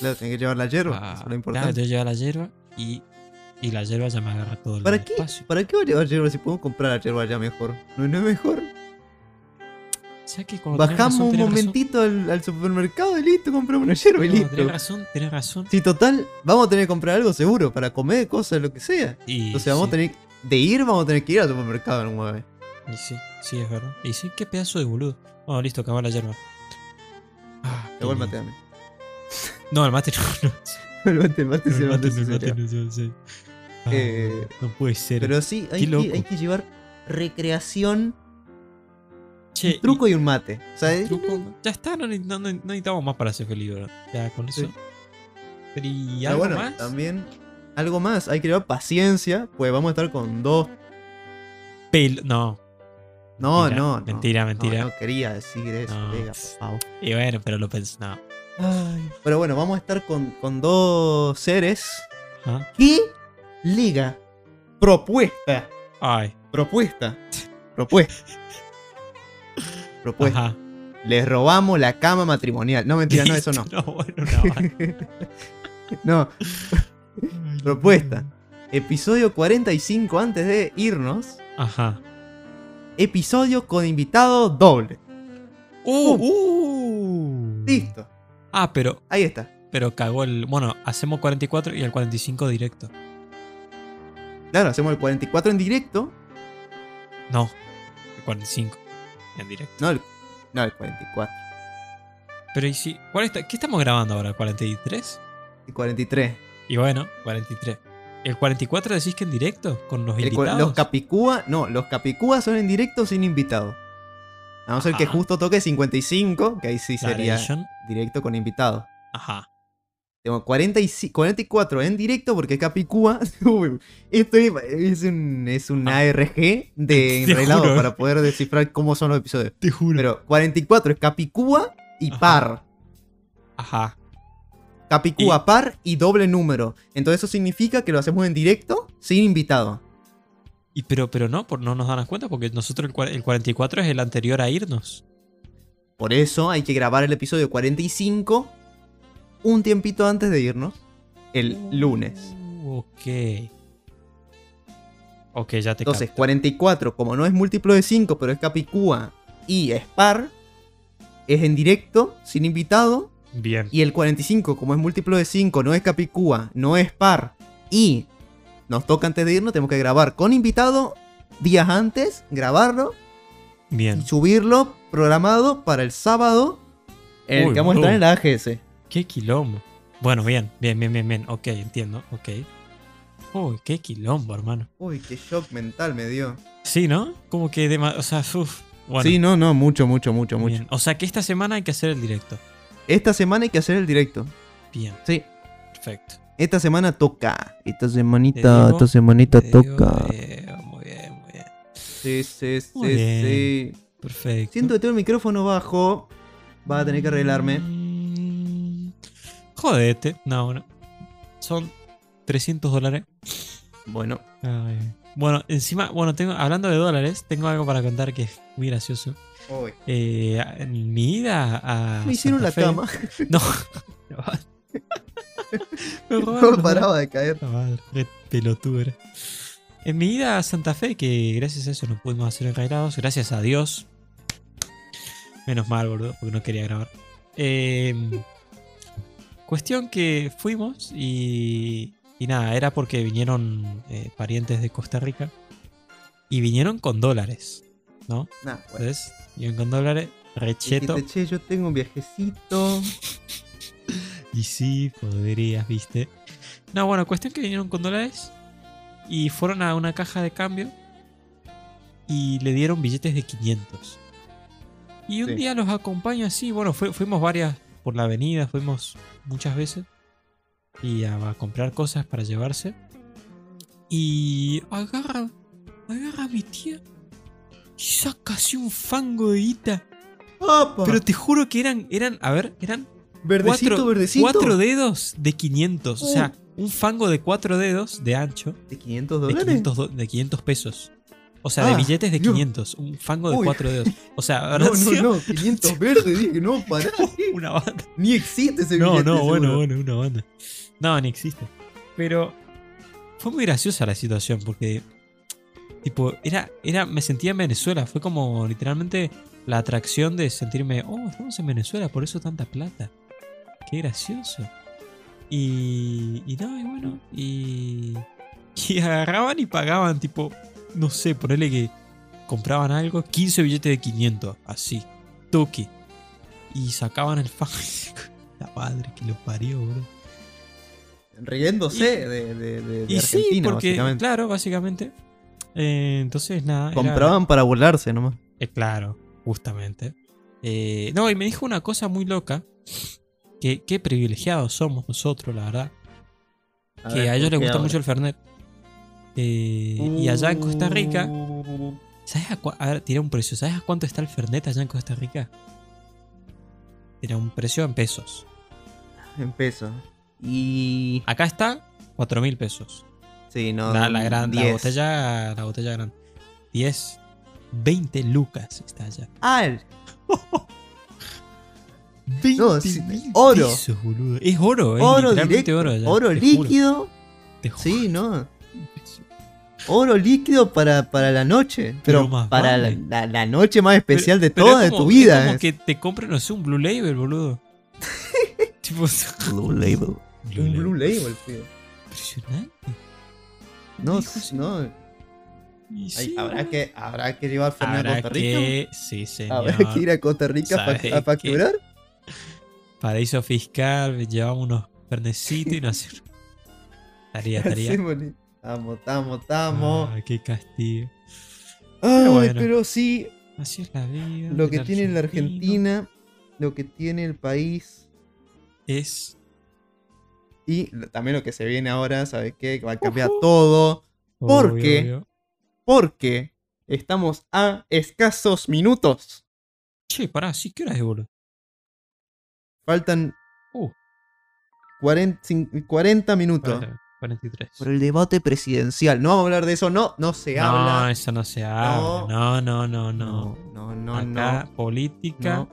Claro, tenés que llevar la hierba. ah, eso es lo claro, importante. entonces lleva la hierba y, y la hierba ya me agarra todo el ¿Para qué? espacio. ¿Para qué voy a llevar hierba si podemos comprar la hierba allá mejor? ¿No, no es mejor? ¿Sabes que cuando tenés Bajamos razón, un momentito al, al supermercado y listo, compramos una yerba y No, listo. tenés razón, tenés razón. Sí, total, vamos a tener que comprar algo seguro para comer, cosas, lo que sea. Y Entonces vamos sí, a tener de ir, vamos a tener que ir al supermercado en un vez. y sí, sí, es verdad. Y sí, qué pedazo de boludo. Bueno, listo, acabó la yerba. Luego el mate. No, el mate no. no. El mate, el mate, sí, el mate, no, el mate no, sí, sí. Ah, Eh, no puede ser. Pero sí, hay que, loco. hay que llevar recreación, Che, un truco y, un mate. O sea, y- es- truco, ya está, no, ne- no- no necesitamos más para ser feliz, bro. Ya con eso. Sí. Pero ¿y algo bueno, más? también algo más, hay que llevar paciencia, pues vamos a estar con dos. Pel- no. No, Mentira, no, mentira, no, mentira. No, quería decir eso, No. Vega, por favor. Y bueno, pero lo pensé. No. Ay, Pero bueno, vamos a estar con, con dos seres. ¿Qué liga? Propuesta. Ay. Propuesta. Propuesta. Propuesta. Ajá. Les robamos la cama matrimonial. No, mentira, no, eso no. No, bueno, no. no, propuesta. Episodio 45 antes de irnos. Ajá. Episodio con invitado doble. Uh, uh. Listo. Ah, pero, Ahí está. pero cagó el. Bueno, hacemos 44 y el 45 directo. Claro, hacemos el 44 en directo. No, el 45 en directo. No, el, no, el 44. Pero ¿y si. ¿cuál está- ¿Qué estamos grabando ahora? ¿43? El 43. Y bueno, 43. ¿El 44 decís que en directo? ¿Con los El invitados? los Capicúa, no, los Capicúa son en directo sin invitado. A no ser que justo toque 55, que ahí sí sería directo con invitado. Ajá. Tengo 45 44 en directo porque Capicúa. Esto es, un, es un Ah. ARG de Te enrelado juro. para poder descifrar cómo son los episodios. Te juro. Pero 44 es Capicúa y Ajá. par. Ajá. Capicúa par y doble número. Entonces eso significa que lo hacemos en directo sin invitado. Y pero, pero no, por, no nos dan cuenta porque nosotros el, el 44 es el anterior a irnos. Por eso hay que grabar el episodio 45 un tiempito antes de irnos. El lunes. Uh, ok. Ok, ya te Entonces, capto. 44, como no es múltiplo de 5, pero es Capicúa y es par, es en directo, sin invitado. Bien. Y el 45, como es múltiplo de 5, no es Capicúa, no es par, y nos toca antes de irnos, tenemos que grabar con invitado días antes, grabarlo Bien. y subirlo programado para el sábado en el Uy, que vamos a estar en la AGS. Qué quilombo. Bueno, bien, bien, bien, bien, bien. Ok, entiendo. Ok. Uy, qué quilombo, hermano. Uy, qué shock mental me dio. Sí, ¿no? Como que, dema- o sea, uff. Bueno, sí, no, no, mucho, mucho, mucho, mucho. bien. O sea que esta semana hay que hacer el directo. Esta semana hay que hacer el directo. Bien, Sí, perfecto. esta semana toca. Esta semanita, digo, esta semanita digo, toca. eh, muy bien, muy bien. Sí, sí, sí, Muy bien. sí. Perfecto. Siento que tengo el micrófono bajo. Va a tener que arreglarme. Mm, Jodete. No, no. Son 300 dólares. Bueno, Ay. Bueno, encima, bueno, tengo, hablando de dólares, tengo algo para contar que es muy gracioso. Eh, en mi ida a. me hicieron Santa la Fe- cama. No. Me robaron No paraba de caer. Pelotudo era. En mi ida a Santa Fe, que gracias a eso no pudimos hacer enrailados, gracias a Dios. Menos mal, boludo, porque no quería grabar. Eh, cuestión que fuimos y, y nada, era porque vinieron eh, parientes de Costa Rica y vinieron con dólares, ¿no? Nah, bueno. Entonces, vinieron con dólares, recheto. Dijiste, che, yo tengo un viajecito. Y sí, podrías, viste. No, bueno, cuestión que vinieron con dólares y fueron a una caja de cambio y le dieron billetes de 500. Y un Sí. día los acompaño así, bueno, fui- fuimos varias por la avenida, fuimos muchas veces y a, a comprar cosas para llevarse. Y agarra, agarra a mi tía y saca así un fango de guita. ¡Apa! Pero te juro que eran, eran, a ver, eran verdecito, cuatro, verdecito. cuatro dedos de 500. O Uh. sea, un fango de cuatro dedos de ancho ¿De 500 de dólares? 500, do- de 500 pesos. O sea, Ah, de billetes de Dios. 500. Un fango de Uy. cuatro dedos. O sea, No, habrán no, sido no, 500 verdes, dije, no, pará. una banda. Ni existe ese No, billete. no, bueno, seguro. bueno, una banda. No, ni existe. Pero fue muy graciosa la situación porque, tipo, era, era, me sentía en Venezuela. Fue como literalmente la atracción de sentirme, oh, estamos en Venezuela, por eso tanta plata. Qué gracioso. Y, y no, y bueno, y, y agarraban y pagaban, tipo, no sé, ponerle que compraban algo, 15 billetes de 500, así, toque. Y sacaban el fan. La madre que lo parió, bro. Riéndose Y- de, de, de- de Y sí, Argentina, porque, básicamente. claro, básicamente. Eh, entonces, nada. era- Compraban para burlarse nomás. Eh, claro, justamente. Eh, no, y me dijo una cosa muy loca. Que qué privilegiados somos nosotros, la verdad. que a ellos les gusta mucho el Fernet. Eh, y allá en Costa Rica, Uh. ¿sabes a, cua- a ver, tiré un precio. ¿Sabes a cuánto está el Fernet allá en Costa Rica? Tiene un precio en pesos. En pesos. Y. Acá está 4 mil pesos. Sí, no. La, la gran, la 10. botella, la botella grande. 10, 20 lucas está allá. Ah, el- 20 No, sí, oro. pesos, boludo. Es oro, es oro directo. oro allá. oro líquido. te juro. Sí, no. Oro líquido para, para la noche. Pero, Pero más para vale. la, la- la noche más especial de Pero toda es de como- tu vida. Es como es. que te compren, no sé, un Blue Label, boludo. tipo, Blue Label. Blue Un. Blue Label, tío. Impresionante. No, así. no. Ay, sí, habrá, que, habrá que llevar Fernet a Costa Rica. que, sí, señor. Habrá que ir a Costa Rica para ¿Sabes a facturar. Paraíso fiscal, llevamos unos pernecitos y no hace. Estaría, estaría. Estamos, estamos, estamos. Ah, qué castigo. Ay, bueno. pero sí, Así es la vida. lo que tiene la. Argentina, lo que tiene el país Es. Y también lo que se viene ahora, ¿sabes qué? Que va a cambiar todo. ¿Por obvio. Porque estamos a escasos minutos. Che, pará, sí, ¿qué hora es, boludo? Faltan Uh. 40, cin- 40 minutos. Espérate, 43. Por el debate presidencial. No vamos a hablar de eso, no, no se no, habla. eso no se habla. No, no, no, no. No, no, no, Acá, no. política. no.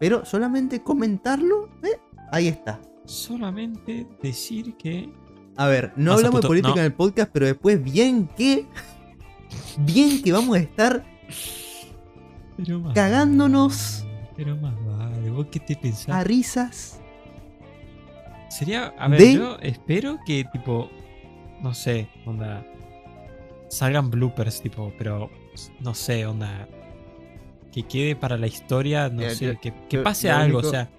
Pero solamente comentarlo, ¿eh? ahí está. Solamente decir que. A ver, no hablamos de política no. en el podcast, pero después bien que. Bien que vamos a estar Pero más Cagándonos. vale, Pero más vale. ¿Vos qué te pensás? a risas. Sería. A ver, de- yo espero que, tipo. No sé, onda. Salgan bloopers, tipo, pero. No sé, onda. Que quede para la historia, no sé, yo- que, pase algo, único- o sea.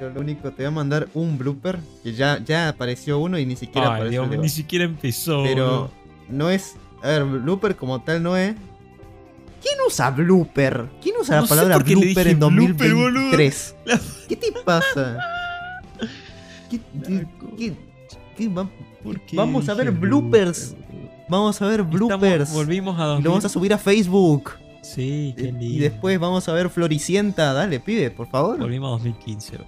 Yo lo único te voy a mandar un blooper, que ya, ya apareció uno y ni siquiera Ay, apareció Dios, el ni siquiera empezó. Pero no es. A ver, blooper como tal no es. ¿Quién usa blooper? ¿Quién usa No la palabra blooper en blooper, 2023? La- ¿Qué te pasa? ¿Qué- qué- va- ¿Por qué Vamos a ver bloopers. blooper? Vamos a ver Estamos- bloopers. volvimos a Y 2000. lo vamos a subir a Facebook. Sí, qué lindo. Y después vamos a ver Floricienta. Dale, pibe, por favor. Volvimos a 2015.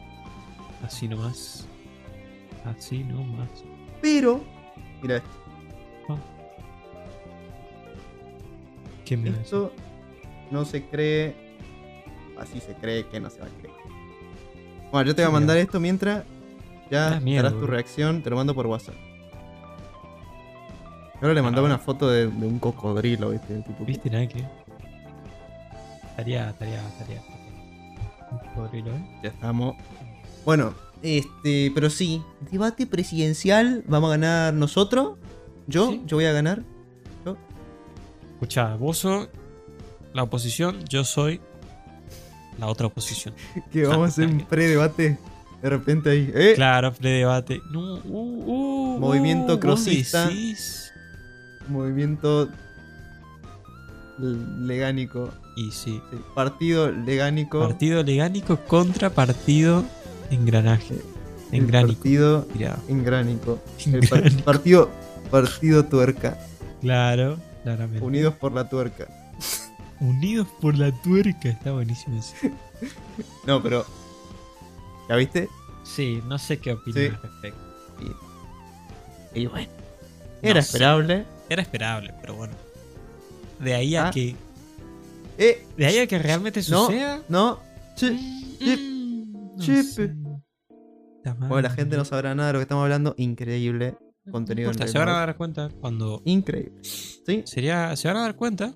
Así nomás. Así nomás. Pero. Mira esto. ¿Qué me? Esto no se cree. Así se cree que no se va a creer. Bueno, yo te voy a mandar esto mientras. Ya miedo, darás tu reacción. Te lo mando por WhatsApp. Ahora le mandaba Ah. una foto de, de un cocodrilo, ¿viste? El tipo ¿Viste nada que? Estaría, estaría, estaría. Un cocodrilo, ¿eh? Ya estamos. Bueno, este, pero sí, debate presidencial, vamos a ganar nosotros. Yo, Sí. yo voy a ganar. Escuchá, vos sos la oposición, yo soy la otra oposición. Que vamos a hacer un pre-debate. De repente ahí. ¿eh? Claro, pre-debate. No, uh, uh, Movimiento uh, crosista. decís. Movimiento legánico. Y sí. sí, Partido legánico. Partido legánico contra partido engranaje. el Engránico. Partido Tirado. engránico. El par- partido, partido tuerca. Claro, claramente. Unidos por la tuerca. Unidos por la tuerca. Está buenísimo eso. No, pero. ¿Ya viste? Sí, no sé qué opinas Sí. al respecto. Y bueno. No Era sé. esperable. Era esperable, pero bueno. De ahí a Ah. que. Eh, De ahí a que realmente no, suceda. no. sí. Mm, no chip. Bueno, la gente no sabrá nada de lo que estamos hablando. Increíble. Contenido en importa, el se van a dar cuenta cuando. Increíble. ¿Sí? Sería, se van a dar cuenta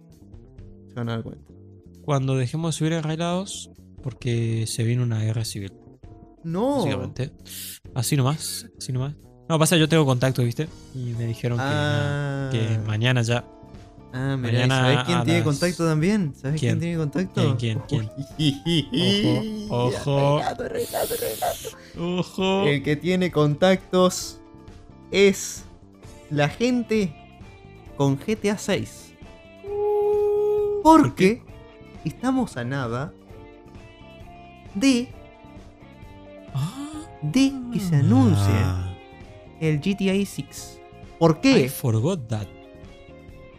Se van a dar cuenta. cuando dejemos de subir enrailados, porque se viene una guerra civil, No. básicamente. Así nomás, así nomás. No, pasa, yo tengo contacto, ¿viste? Y me dijeron que, Ah. que mañana ya. Ah, mira, mañana ¿sabes quién tiene contacto también? ¿Sabes quién, ¿Quién? tiene contacto? ¿Quién, quién, quién? Ojo, ojo. ¡Ojo! El que tiene contactos es la gente con GTA 6. Porque estamos a nada de, Ah. de que se anuncie Ah, el GTA 6. ¿Por I qué? forgot that.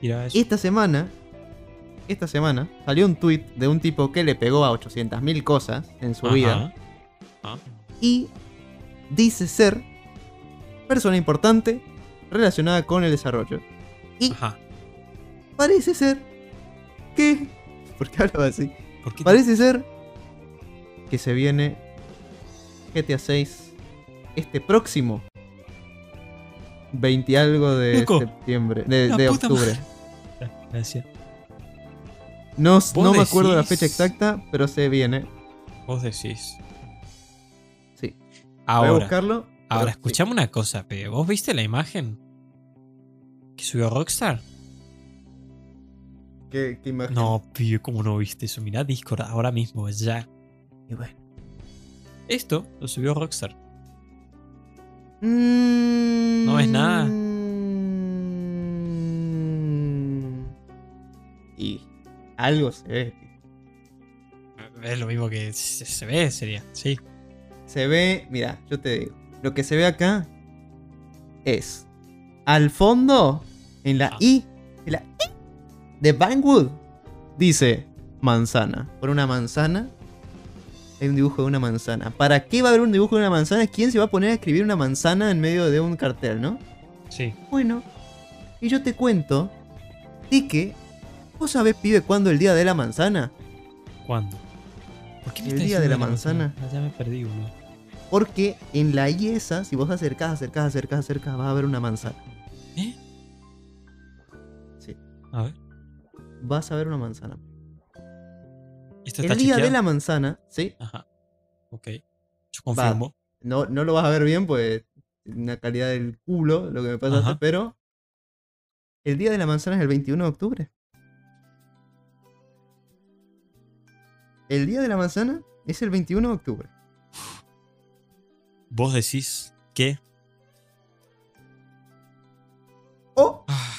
Mira eso. Esta semana, esta semana salió un tweet de un tipo que le pegó a 800.000 cosas en su vida Ajá. Y dice ser persona importante relacionada con el desarrollo. Y Ajá. parece ser que... ¿Por qué hablaba así? ¿Por qué? Parece ser que se viene GTA 6 este próximo 20 y algo de Loco. septiembre, de, octubre. madre. Gracias. No, ¿Vos no me acuerdo la fecha exacta, pero se viene. Vos decís. Sí. Voy a Ahora, buscarlo. ahora sí. escuchame una cosa, pe. ¿Vos viste la imagen que subió Rockstar? ¿Qué, qué imagen? No, pibe, ¿cómo no viste eso? Mirá Discord ahora mismo, ya. Y bueno. Esto lo subió Rockstar. No ves nada. Y algo se ve. Es lo mismo que se ve, sería. Sí. Se ve, mira, yo te digo. Lo que se ve acá es al fondo, en la Ah. I, en la I de Bangwood, dice manzana. Por una manzana hay un dibujo de una manzana. ¿Para qué va a haber un dibujo de una manzana? ¿Quién se va a poner a escribir una manzana en medio de un cartel, no? Sí. Bueno, y yo te cuento de que. ¿Vos sabés, pibe, cuándo el día de la manzana? ¿Cuándo? ¿Por qué me El día de la manzana. Ah, ya me perdí, boludo. Porque en la I esa, si vos acercás, acercás, acercás, acercás, va a haber una manzana. ¿Eh? Sí, A ver. vas a ver una manzana. ¿Esto El día de la manzana, sí, Ajá. Ok. Yo confirmo. no, no lo vas a ver bien, pues una calidad del culo lo que me pasaste, Ajá. pero el día de la manzana es el 21 de octubre. El día de la manzana es el 21 de octubre. Vos decís que. O Ah,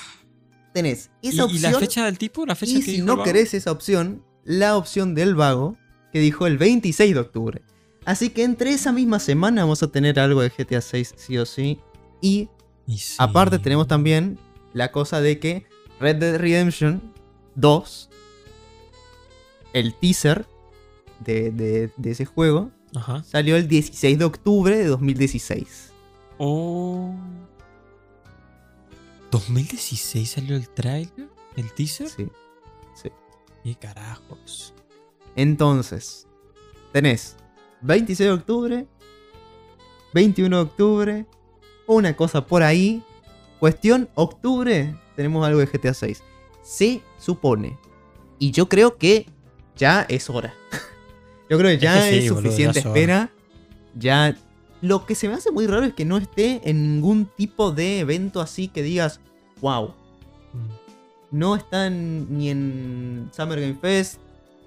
tenés ¿Y, esa y opción. la fecha del tipo? ¿La fecha Y que si dijo no querés esa opción, la opción del vago, que dijo el 26 de octubre. Así que entre esa misma semana vamos a tener algo de GTA 6 sí o sí. Y Y sí. aparte tenemos también la cosa de que Red Dead Redemption 2, el teaser de, de- de ese juego, Ajá. salió el 16 de octubre de 2016. Oh. ¿2016 salió el trailer? ¿El teaser? Sí. sí. ¿Qué carajos? Entonces, tenés 26 de octubre, 21 de octubre, una cosa por ahí. Cuestión octubre, tenemos algo de GTA 6. Se supone. Y yo creo que ya es hora. yo creo que ya que es, boludo, suficiente espera. Ya. Lo que se me hace muy raro es que no esté en ningún tipo de evento así que digas, wow, Mm. no está ni en Summer Game Fest,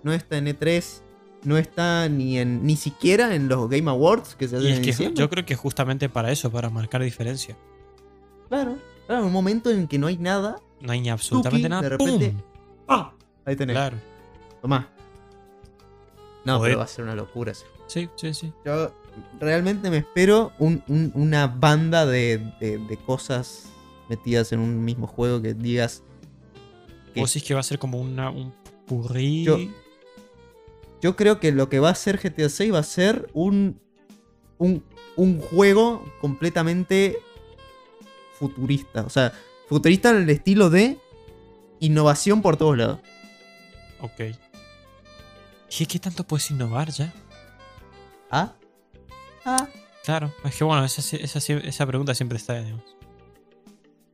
no está en E3, no está ni en ni siquiera en los Game Awards que se Y hacen es en que yo creo que justamente para eso, para marcar diferencia. Claro, claro, un momento en que no hay nada, No hay ni absolutamente Tuki, nada. de repente, ¡pum! ¡pam! Ahí tenés. Claro. Tomá. No, Joder. pero va a ser una locura. eso. Sí, sí, sí. Yo realmente me espero un- un- una banda de, de- de cosas metidas en un mismo juego que digas. que- ¿Vos decís que va a ser como una, un purrí? Yo- Yo creo que lo que va a ser GTA 6 va a ser un, un, un juego completamente futurista. O sea, futurista en el estilo de innovación por todos lados. Ok. ¿Y qué tanto puedes innovar ya? ¿Ah? ¿Ah? Claro, es que bueno, esa, esa, esa pregunta siempre está, digamos.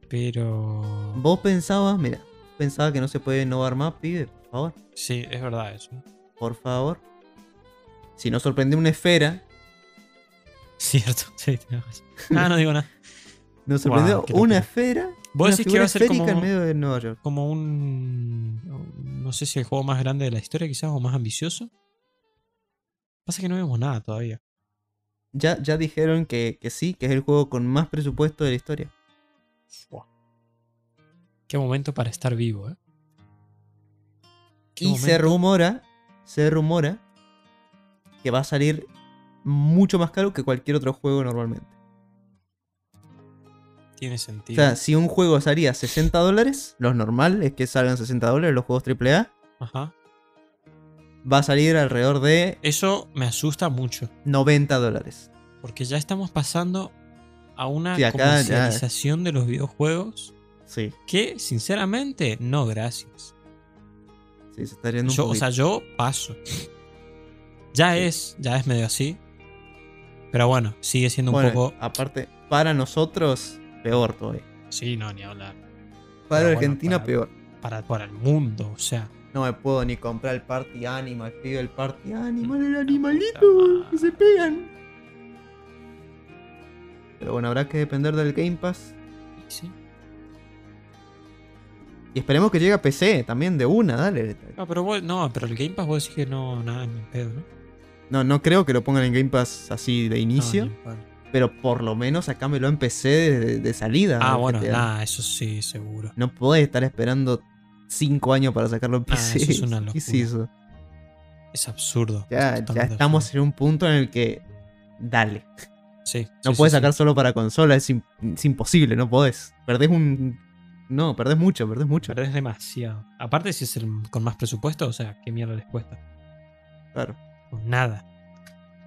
Pero. Vos pensabas, mira, pensaba que no se puede innovar más, pibe, por favor. Sí, es verdad eso. Por favor. Si nos sorprendió una esfera, Cierto, sí, tenés razón. Ah, no digo nada. nos sorprendió una esfera. ¿Vos decís que figura va a ser esférica como- en medio de Nueva York. Como un. No sé si el juego más grande de la historia, quizás, o más ambicioso. Pasa que no vemos nada todavía. Ya, ya dijeron que, que sí, que es el juego con más presupuesto de la historia. Fua. Qué momento para estar vivo, ¿eh? Y se rumora, se rumora que va a salir mucho más caro que cualquier otro juego normalmente. Tiene O sentido. sea, si un juego salía 60 dólares, lo normal es que salgan 60 dólares los juegos AAA, Ajá. va a salir alrededor de Eso me asusta mucho. 90 dólares. Porque ya estamos pasando a una Sí, acá ya- comercialización de los videojuegos Sí, que, sinceramente, no, gracias. sí, se está yendo un Yo, o poquito. sea, yo paso. Ya es, ya es medio así. Pero bueno, sigue siendo un poco. aparte, para nosotros, peor todavía. Sí, no, ni hablar. Para bueno, Argentina, para- peor. Para, para el mundo, o sea. No me puedo ni comprar el Party Animal, pido el Party Animal, el animalito, Puta que se pegan. Pero bueno, habrá que depender del Game Pass. Sí. Y esperemos que llegue a PC también de una, dale. No, pero vos- no, pero el Game Pass vos decís que no, nada, ni pedo, ¿no? No, no creo que lo pongan en Game Pass así de inicio. No. Pero por lo menos sacámelo en PC de, de salida. Ah, bueno, GTA. nada, eso sí, seguro. No podés estar esperando 5 años para sacarlo en Ah, PC. eso es una ¿Qué es locura. eso? Es absurdo. Ya, es ya estamos absurdo. en un punto en el que. Dale. Sí. No sí, puedes sí, sacar sí. solo para consola, es, im- es imposible, no podés. Perdés un. No, perdés mucho, perdés mucho. Pero es demasiado. Aparte, si es el con más presupuesto, o sea, ¿qué mierda les cuesta? Claro. Con nada.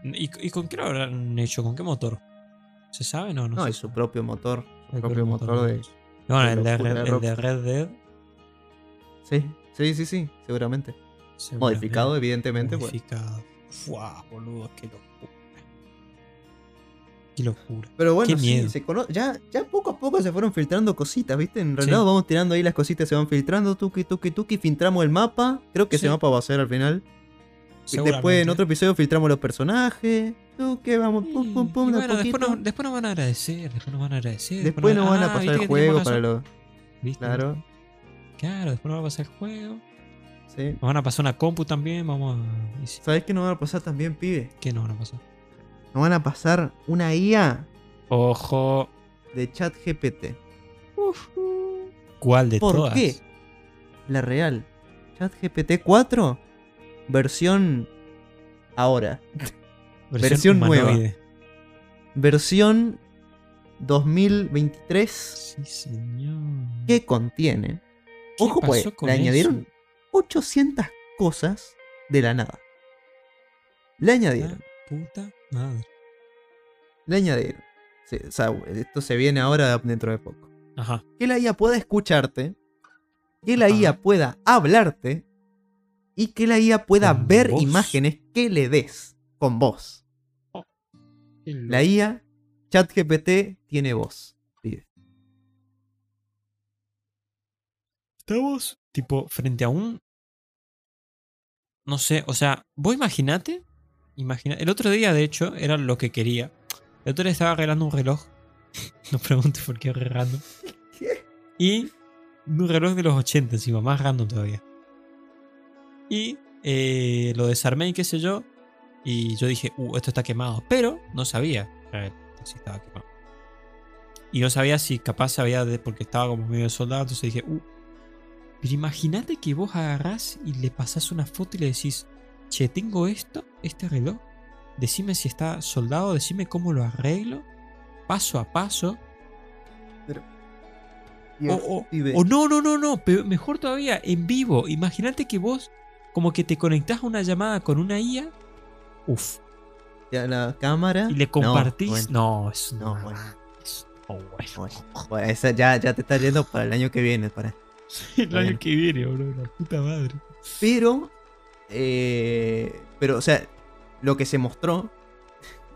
¿Y, y con qué lo habrán hecho? ¿Con qué motor? ¿Se sabe? No, no, No, se y su propio motor. Su El propio motor de. No, de el, de locura Red, de el de Red Dead. Sí, sí, sí, sí, seguramente. Modificado, evidentemente. pues. Modificado. Fua, boludo, qué locura. Qué locura. Pero bueno, sí, miedo. se cono- ya, ya poco a poco se fueron filtrando cositas, ¿viste? En realidad Sí. vamos tirando ahí las cositas, se van filtrando, tuki, tuki, tuki, filtramos el mapa. Creo que ese Sí. mapa va a ser al final. Después en otro episodio filtramos los personajes. Tuki, vamos, pum, pum, pum, bueno, después, nos, después nos van a agradecer, después nos van a agradecer. Después nos van a ah, pasar ¿viste el que juego para los. ¿Viste? Claro, Claro, después nos va a pasar el juego. sí. Nos van a pasar una compu también, vamos a... ¿Sabes qué nos van a pasar también, pibe? ¿Qué nos van a pasar? Nos van a pasar una IA Ojo. de chat GPT. ¿Cuál de ¿Por todas? qué? La real. Chat GPT 4, versión ahora. Versión nueva. Versión 2023 Sí, señor. que contiene. ¿Qué Ojo, pues, le añadieron eso? 800 cosas de la nada. Le añadieron, La puta madre. le añadieron. Sí, o sea, esto se viene ahora dentro de poco. Ajá. Que la IA pueda escucharte, que la Ajá. IA pueda hablarte y que la IA pueda Con ver voz. imágenes que le des con voz. Qué La IA, ChatGPT, tiene voz. pibe. Estamos tipo frente a un. No sé, o sea, vos imaginate. Imagina, el otro día, de hecho, era lo que quería. El otro día estaba arreglando un reloj. No preguntes por qué random. ¿Qué? Y un reloj de los 80 encima, más random todavía. Y eh, lo desarmé y qué sé yo. Y yo dije, uh, esto está quemado. Pero no sabía eh, si estaba quemado. Y no sabía si capaz había de, porque estaba como medio soldado. Entonces dije, uh. Pero imagínate que vos agarrás y le pasás una foto y le decís, che, tengo esto, este reloj. Decime si está soldado, decime cómo lo arreglo. Paso a paso. O, o- pibe. o no, no, no, no, pero mejor todavía, en vivo. Imagínate que vos como que te conectás a una llamada con una IA. Uf. Ya la cámara. Y le No, compartís. bueno, No, es No, bueno. es- oh, bueno. bueno. Esa ya, ya te está yendo para el año que viene. Para. El año que viene, bro, la puta madre. Pero. eh, pero, o sea, lo que se mostró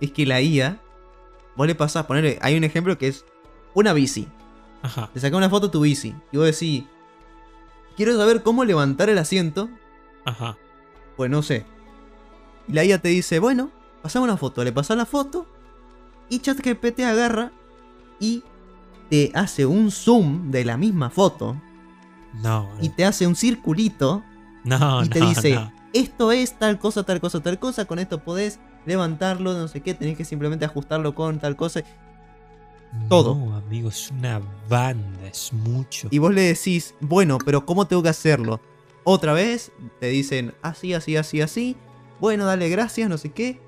es que la IA. Vos le pasás, ponerle. Hay un ejemplo que es una bici. Ajá. Le sacás una foto a tu bici. Y vos decís. Quiero saber cómo levantar el asiento Ajá. Pues no sé. Y la IA te dice, bueno, pasame una foto. Le pasas la foto. Y ChatGPT agarra y te hace un zoom de la misma foto. No. Y te hace un circulito. no, y te no, dice, no. esto es tal cosa, tal cosa, tal cosa. Con esto podés levantarlo, no sé qué. Tenés que simplemente ajustarlo con tal cosa. todo. No, amigo, es una banda, es mucho. Y vos le decís, bueno, pero ¿cómo tengo que hacerlo? Otra vez te dicen, así, así, así, así. Bueno, dale gracias, no sé qué.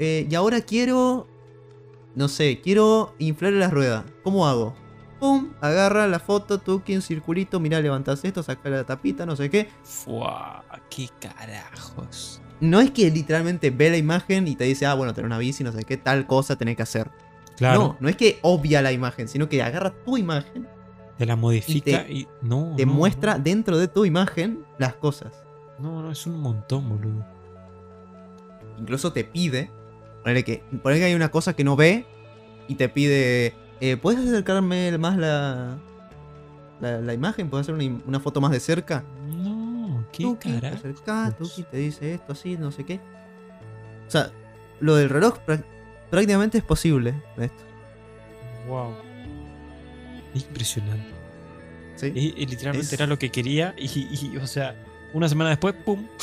Eh, y ahora quiero, no sé, quiero inflar las ruedas. ¿Cómo hago? Pum, agarra la foto, tuki, un circulito, mira, levantás esto, saca la tapita, no sé qué. Fua, qué carajos. No es que literalmente ve la imagen y te dice, ah, bueno, tenés una bici, no sé qué, tal cosa tenés que hacer. Claro, No, no es que obvia la imagen, sino que agarra tu imagen, te la modifica te- y. No. te no, muestra dentro de tu imagen las cosas. No, no, es un montón, boludo. Incluso te pide. Ponele que, hay una cosa que no ve y te pide. eh, ¿Puedes acercarme más la, la, la imagen? ¿Puedes hacer una, una foto más de cerca? No, qué Tuki, te acercás, Tuki te dice esto, así, no sé qué. O sea, lo del reloj prá- prácticamente es posible. Esto. Wow. Impresionante. ¿sí? Y, y literalmente Es- era lo que quería y, y, o sea, una semana después, ¡pum!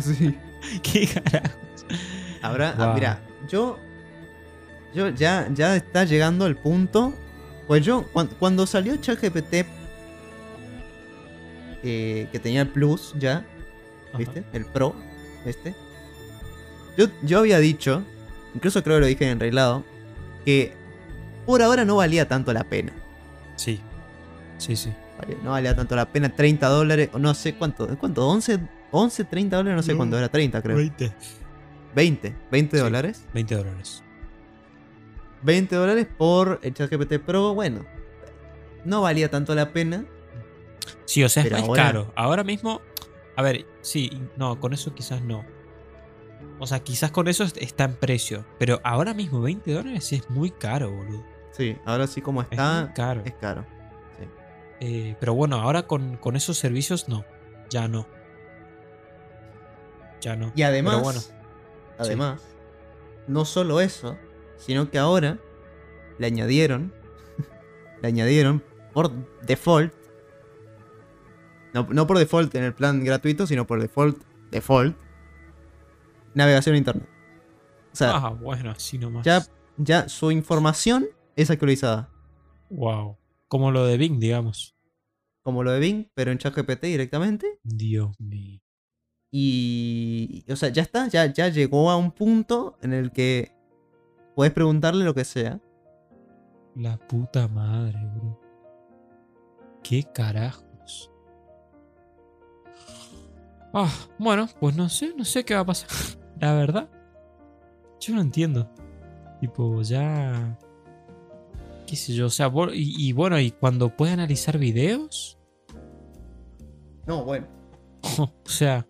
Sí. ¡Qué carajos! Habrá, ah, Wow. mira, yo. Yo ya, ya está llegando el punto. Pues yo, cuan- cuando, salió ChatGPT, eh, que tenía el Plus ya, ¿viste? El Pro, este. Yo, yo había dicho, incluso creo que lo dije en Reglado, que por ahora no valía tanto la pena. Sí. Sí, sí. Vale, No valía tanto la pena, 30 dólares, o no sé cuánto, ¿cuánto? 11, 11 30 dólares, no sé No. cuánto era, 30 creo. 20. 20, 20 Sí. dólares. 20 dólares. 20 dólares por el ChatGPT Pro, bueno, no valía tanto la pena. Sí, o sea, es más ahora- caro. Ahora mismo, a ver, sí, no, con eso quizás no. O sea, quizás con eso est- está en precio. Pero ahora mismo 20 dólares sí es muy caro, boludo. Sí, ahora sí como Es está, muy caro. es caro. Eh, pero bueno, ahora con, con esos servicios no. Ya no. Ya no. Y además, bueno, además, no solo eso, sino que ahora le añadieron, le añadieron por default, no, no por default en el plan gratuito, sino por default, default, navegación a internet. O sea, Ah, bueno, así nomás. ya, ya su información es actualizada. Wow. Como lo de Bing, digamos. Como lo de Bing, pero en ChatGPT directamente. Dios mío. Y. O sea, ya está, ya, ya llegó a un punto en el que puedes preguntarle lo que sea. La puta madre, bro. ¿Qué carajos? Ah, bueno, pues no sé, no sé qué va a pasar. La verdad. Yo no entiendo. Tipo, ya. qué sé yo, o sea, y, y bueno, y cuando puede analizar videos, No, bueno. o sea,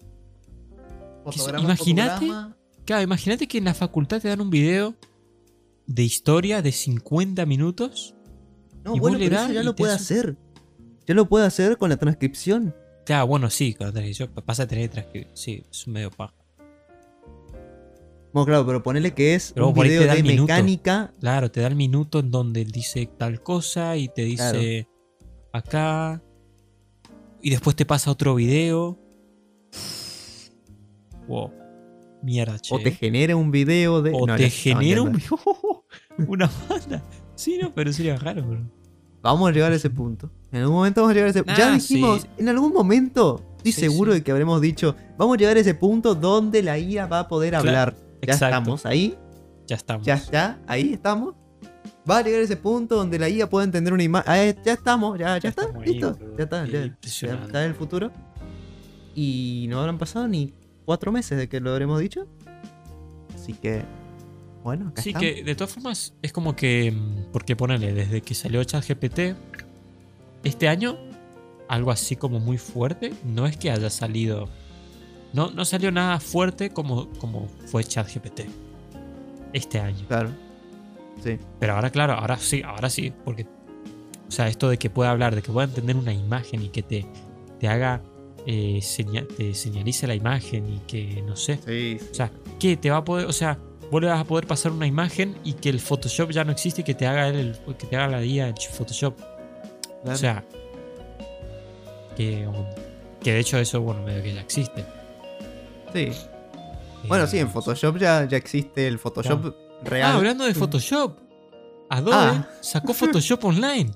imagínate- claro, imagínate que en la facultad te dan un video de historia de 50 minutos. No, y bueno, pero eso ya lo puede hace- hacer. Ya lo puede hacer con la transcripción. Claro, bueno, sí, con la televisión pasa a tener que transcribir. Sí, es un medio paja. Bueno, claro, pero ponele que es Pero un te video da de minuto. mecánica. Claro, te da el minuto en donde él dice tal cosa y te dice acá. Y después te pasa otro video. Wow. Mierda, che. O te genera un video de. O no, te genera un yendo. Una banda. Sí, no, pero sería raro, bro. Vamos a llegar a ese punto. En algún momento vamos a llegar a ese punto. Ya Ah, dijimos, sí. en algún momento, estoy Sí, seguro sí. de que habremos dicho, vamos a llegar a ese punto donde la IA va a poder Claro, hablar. Ya exacto. estamos ahí, Ya estamos. ya está, ahí estamos. Va a llegar a ese punto donde la IA pueda entender una imagen. ya estamos, ya, ya, Ya está, ahí, listo. ya está, ya, ya está en el futuro. Y no habrán pasado ni cuatro meses de que lo habremos dicho. Así que, bueno, acá Sí, estamos. que de todas formas es como que. mm, Porque ponele, desde que salió ChatGPT, este año, algo así como muy fuerte, no es que haya salido. No, no salió nada fuerte como, como fue ChatGPT. Este año. Claro. Sí. Pero ahora, claro, ahora sí, ahora sí. Porque. O sea, esto de que pueda hablar, de que pueda entender una imagen y que te, te haga eh, te señalice la imagen y que no sé. Sí, O sea, ¿qué te va a poder, o sea, vos le vas a poder pasar una imagen y que el Photoshop ya no existe y que te haga el, que te haga la guía el Photoshop. O sea, que, que de hecho eso, bueno, medio que ya existe. sí. Bueno, sí, en Eh, Photoshop ya, ya existe el Photoshop real. Ah, hablando de Photoshop. Adobe Ah. sacó Photoshop online.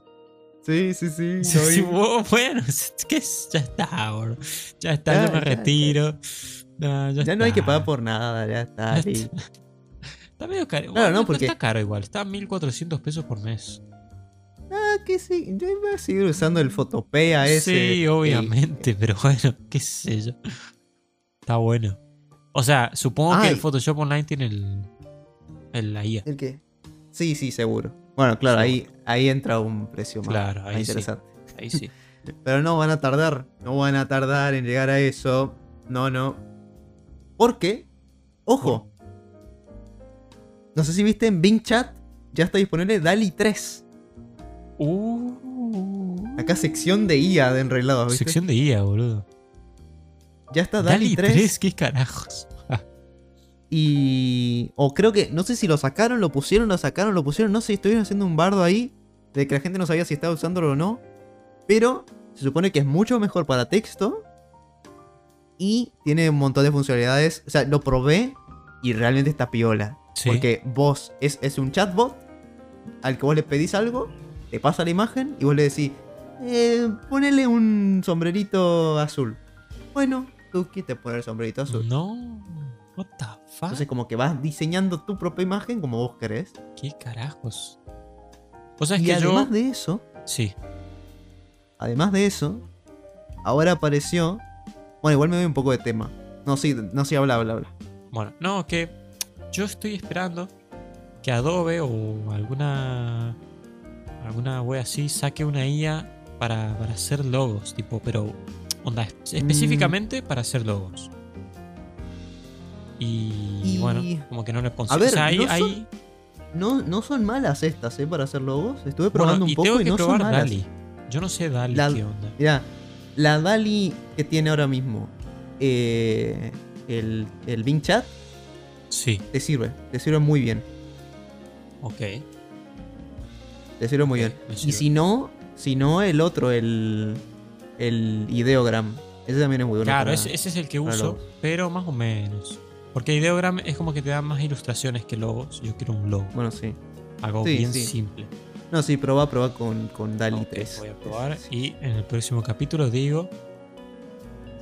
Sí, sí, sí. Sí, sí, bueno, ¿qué es? ya está, bro. Ya está, Ya, yo me ya, retiro. No, ya, no hay que pagar por nada, ya está. Está. Está medio caro. Claro, no, porque- Está caro igual. Está 1400 pesos por mes. Ah, que sí. Yo iba a seguir usando el Photopea ese. Sí, eh, obviamente, pero bueno, qué sé yo. Está bueno. O sea, supongo que el Photoshop Online tiene el, el la IA. ¿El qué? Sí, sí, seguro. Bueno, claro, ahí, ahí entra un precio más, Claro, más ahí sí. interesante. Ahí sí. Pero no van a tardar. No van a tardar en llegar a eso. No, no. Porque, ojo. No sé si viste en Bing Chat. Ya está disponible DALI 3. Uh, Acá sección de IA de enreglados, ¿viste? sección de IA, boludo. Ya está DALI, 3. ¿qué carajos? Y. O creo que. No sé si lo sacaron, lo pusieron, lo sacaron, lo pusieron. No sé, estuvieron haciendo un bardo ahí. De que la gente no sabía si estaba usándolo o no. Pero se supone que es mucho mejor para texto. Y tiene un montón de funcionalidades. O sea, lo probé y realmente está piola. Sí. Porque vos es, es un chatbot al que vos le pedís algo, te pasa la imagen y vos le decís, eh, ponele un sombrerito azul. Bueno, tú quieres poner el sombrerito azul. No. What the? Entonces como que vas diseñando tu propia imagen como vos querés. ¿Qué carajos? Y que además yo. de eso, Sí. además de eso, ahora apareció... Bueno, igual me voy un poco de tema. No, sí, no, sí, habla, habla, habla. Bueno, no, que yo estoy esperando que Adobe o alguna alguna web así saque una IA para, para hacer logos, tipo, pero onda, Mm. específicamente para hacer logos. Y, Y- bueno, como que no le consigo. A ver, o sea, ahí, no son No, no son malas estas, ¿eh? Para hacer logos. Estuve bueno, probando un poco tengo y no probar son malas. Dali. Yo no sé Dali La- qué onda. Mira, la DALI que tiene ahora mismo eh, el, el Bing Chat Sí, te sirve, te sirve muy bien. ok. Te sirve muy bien. Y si no, si no, el otro, el, el Ideogram. Ese también es muy bueno. Claro, para- ese, ese es el que uso, logos. pero más o menos. Porque Ideogram es como que te da más ilustraciones que logos. Yo quiero un logo. Bueno, sí. Algo Sí, bien sí. simple. No, sí, probá, probá con, con DALI Ok, 3. voy a probar y en el próximo capítulo digo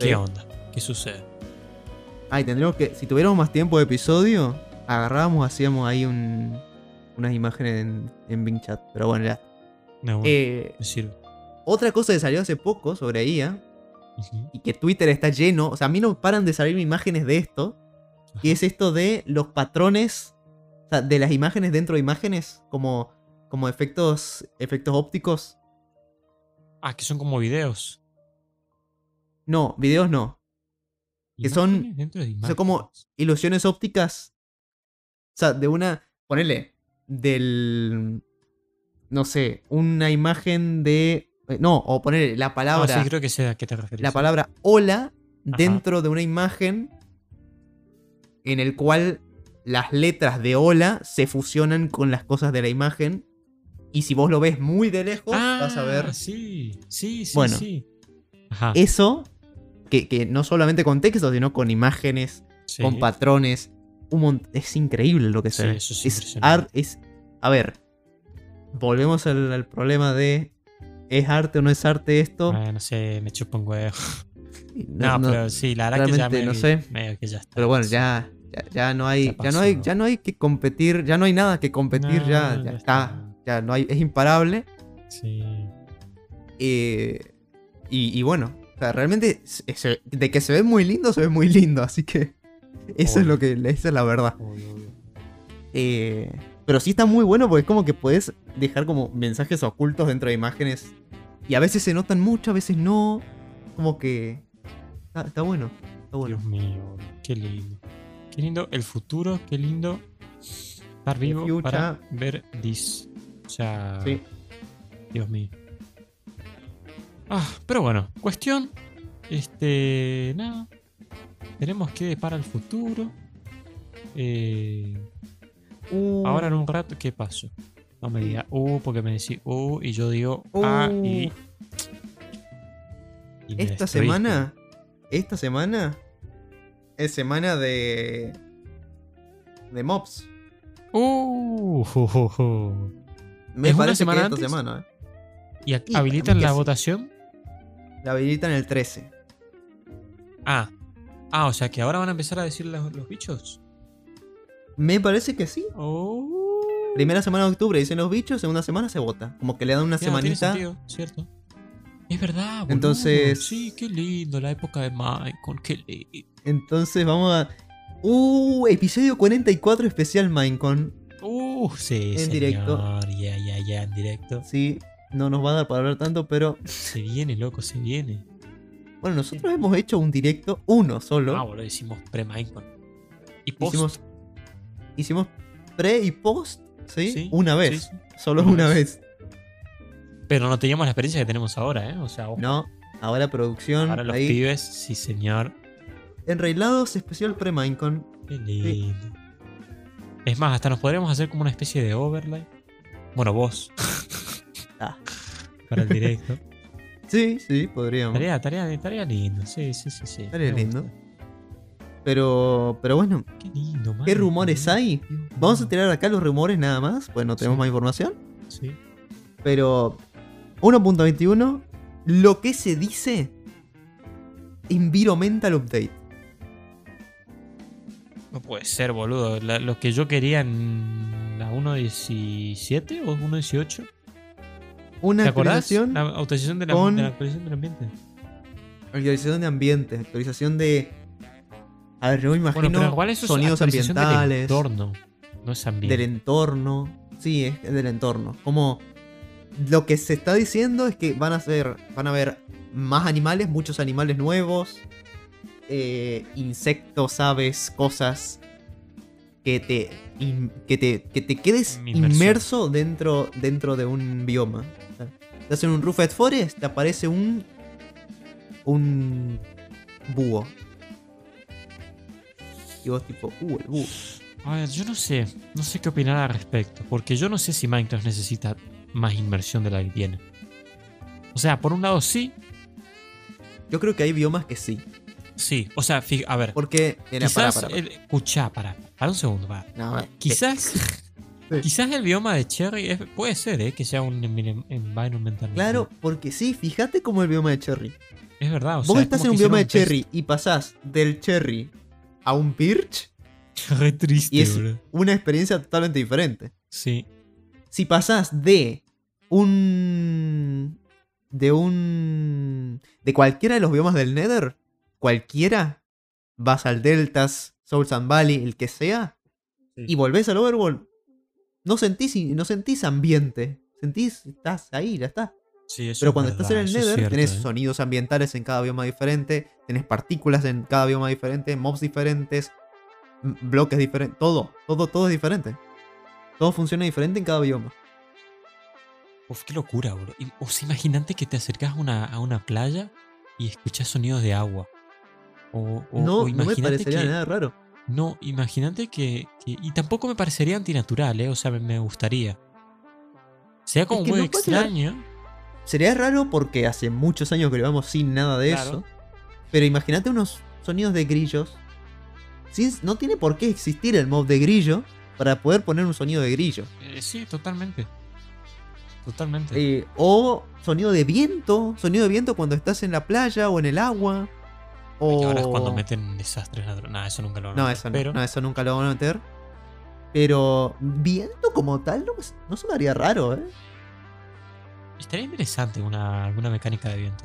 Sí. qué onda, qué sucede. Ay, tendríamos que. Si tuviéramos más tiempo de episodio, agarrábamos, hacíamos ahí un, unas imágenes en, en Bing Chat. Pero bueno, ya. No, bueno, Eh, me sirve. otra cosa que salió hace poco sobre IA y que Twitter está lleno. O sea, a mí no paran de salir imágenes de esto. Y es esto de los patrones. O sea, de las imágenes dentro de imágenes. Como, como efectos, efectos ópticos. Ah, que son como videos. No, videos no. Que son- de sea, como ilusiones ópticas. O sea, de una. Ponele. Del. No sé. Una imagen de. eh, No, o ponerle la Ah, palabra. sí, creo que sé a qué te refieres. la palabra hola dentro de una imagen. En el cual las letras de hola se fusionan con las cosas de la imagen. Y si vos lo ves muy de lejos, vas a ver Ah, Sí, sí, sí, Bueno. sí. Ajá. eso. Que, que no solamente con texto, sino con imágenes. sí. con patrones. Un es increíble lo que se Sí, ve. eso es es art, es. A ver. Volvemos al, al problema de. ¿Es arte o no es arte esto? Ah, no sé, me chupa un huevo. No, no- pero sí, la verdad que ya realmente me, no sé. medio que ya está. pero bueno, ya, ya, ya no hay. Ya no hay, ya no hay que competir. Ya no hay nada que competir. No, ya, ya ya está. Ya no hay. Es imparable. Sí. Eh, y, y bueno. O sea, realmente. se- de que se ve muy lindo, se ve muy lindo. Así que. Eso es lo que. Esa es la verdad. Obvio, obvio. Eh, pero sí está muy bueno porque es como que puedes dejar como mensajes ocultos dentro de imágenes. Y a veces se notan mucho, a veces no. Como que. Está, está bueno. Está bueno. Dios mío, qué lindo. Qué lindo el futuro, qué lindo estar vivo para ver this. O sea, Sí. Dios mío. Ah, pero bueno, cuestión Este. Nada. Tenemos que depara el futuro. Eh, Uh, ahora en un rato, ¿qué pasó? No me diga uh, porque me decís uh, y yo digo ah, y. y me esta destruiste. semana. Esta semana. Es semana de. De mobs. Uh. Me ¿Es una parece semana que esta antes? semana, ¿eh? ¿Y Y habilitan la sí. votación? La habilitan el 13. Ah. Ah, o sea que ahora van a empezar a decir los, los bichos. Me parece que sí. Oh. Primera semana de octubre dicen los bichos, segunda semana se vota. Como que le dan una Ya, tiene semanita. sentido, cierto. Es verdad, boludo. Entonces- Sí, qué lindo, la época de Minecon, qué lindo. Entonces vamos a. Uh, episodio 44 especial Minecon. Uh, sí, En señor. directo. Ya, ya, ya, en directo. Sí, no nos va a dar para hablar tanto, pero. Se viene, loco, se viene. Bueno, nosotros hemos hecho un directo, uno solo. Ah, boludo, hicimos pre-Minecon. Y post. hicimos. Hicimos pre y post, ¿sí? Sí, Una vez. sí, sí. Solo Una una vez. vez. Pero no teníamos la experiencia que tenemos ahora, ¿eh? O sea, ojo, No, ahora producción. ahora los ahí. pibes, sí, señor. Enrailados especial pre Minecon. Qué lindo. Es más, hasta nos podríamos hacer como una especie de overlay. Bueno, vos. Ah. Para el directo. Sí, sí, podríamos. Tarea, tarea, tarea lindo. Sí, sí, sí, sí. Me lindo. gusta. Pero, pero bueno, Qué lindo, man. ¿qué rumores hay? Vamos a tirar acá los rumores nada más, pues no tenemos Sí. más información. Sí. Pero 1.21, lo que se dice Environmental Update. No puede ser, boludo. La- lo que yo quería en la 1.17 o 1.18. Una ¿Te actualización, La actualización de la, con- de la actualización del ambiente. actualización de ambiente, actualización de... A ver, yo me imagino Bueno, pero igual eso sonidos es ambientales, del entorno. No es ambiente. del entorno. Sí, es del entorno. Como lo que se está diciendo es que van a ser, van a haber más animales, muchos animales nuevos, eh, insectos, aves, cosas que te, in- que te, que te quedes inmerso dentro, dentro de un bioma. O sea, Estás en un Roofed Forest, te aparece un un búho. Y vos tipo, uh, el búho. A ver, yo no sé. No sé qué opinar al respecto. Porque yo no sé si Minecraft necesita más inmersión de la que tiene. O sea, por un lado sí. Yo creo que hay biomas que sí. Sí. O sea, a ver. Porque. Mira, pará, quizás. pará. el- escuchá, para. Para un segundo, para. No, eh, Quizás. Sí. Quizás el bioma de Cherry es- puede ser, ¿eh? Que sea un envi- environmental. Claro, porque sí, fíjate como el bioma de Cherry. Es verdad. O Vos sea, estás en un bioma de Cherry y pasás del Cherry a un Birch. Re triste, y es bro. una experiencia totalmente diferente. Sí. Si pasás de un. de un. de cualquiera de los biomas del Nether, cualquiera, vas al Deltas, Souls and Valley, el que sea, Sí. y volvés al Overworld, no sentís, no sentís ambiente. Sentís, estás ahí, ya está. Sí, Pero es cuando verdad, estás en el es Nether, cierto, tenés ¿eh? sonidos ambientales en cada bioma diferente, tenés partículas en cada bioma diferente, mobs diferentes, bloques diferentes, todo, todo, todo es diferente. Todo funciona diferente en cada bioma. Uf, qué locura, bro. Y- O sea, imagínate que te acercas a una, a una playa y escuchas sonidos de agua. O, o- no, o no me parecería que, nada raro. No, imagínate que, que- Y tampoco me parecería antinatural, ¿eh? O sea, me, me gustaría. Sería como que muy no puede ser- extraño. Sería raro porque hace muchos años que lo vamos sin nada de Claro. eso. Pero imagínate unos sonidos de grillos. Sin- no tiene por qué existir el mob de grillo para poder poner un sonido de grillo. Eh, sí, totalmente. Totalmente. Eh, o sonido de viento. Sonido de viento cuando estás en la playa o en el agua. O... Y ahora es cuando meten desastres naturales. Nada, eso nunca lo van a No, meter, eso no, Pero no, eso nunca lo van a meter. Pero viento como tal no, me- no sonaría raro, ¿eh? estaría interesante una, alguna mecánica de viento.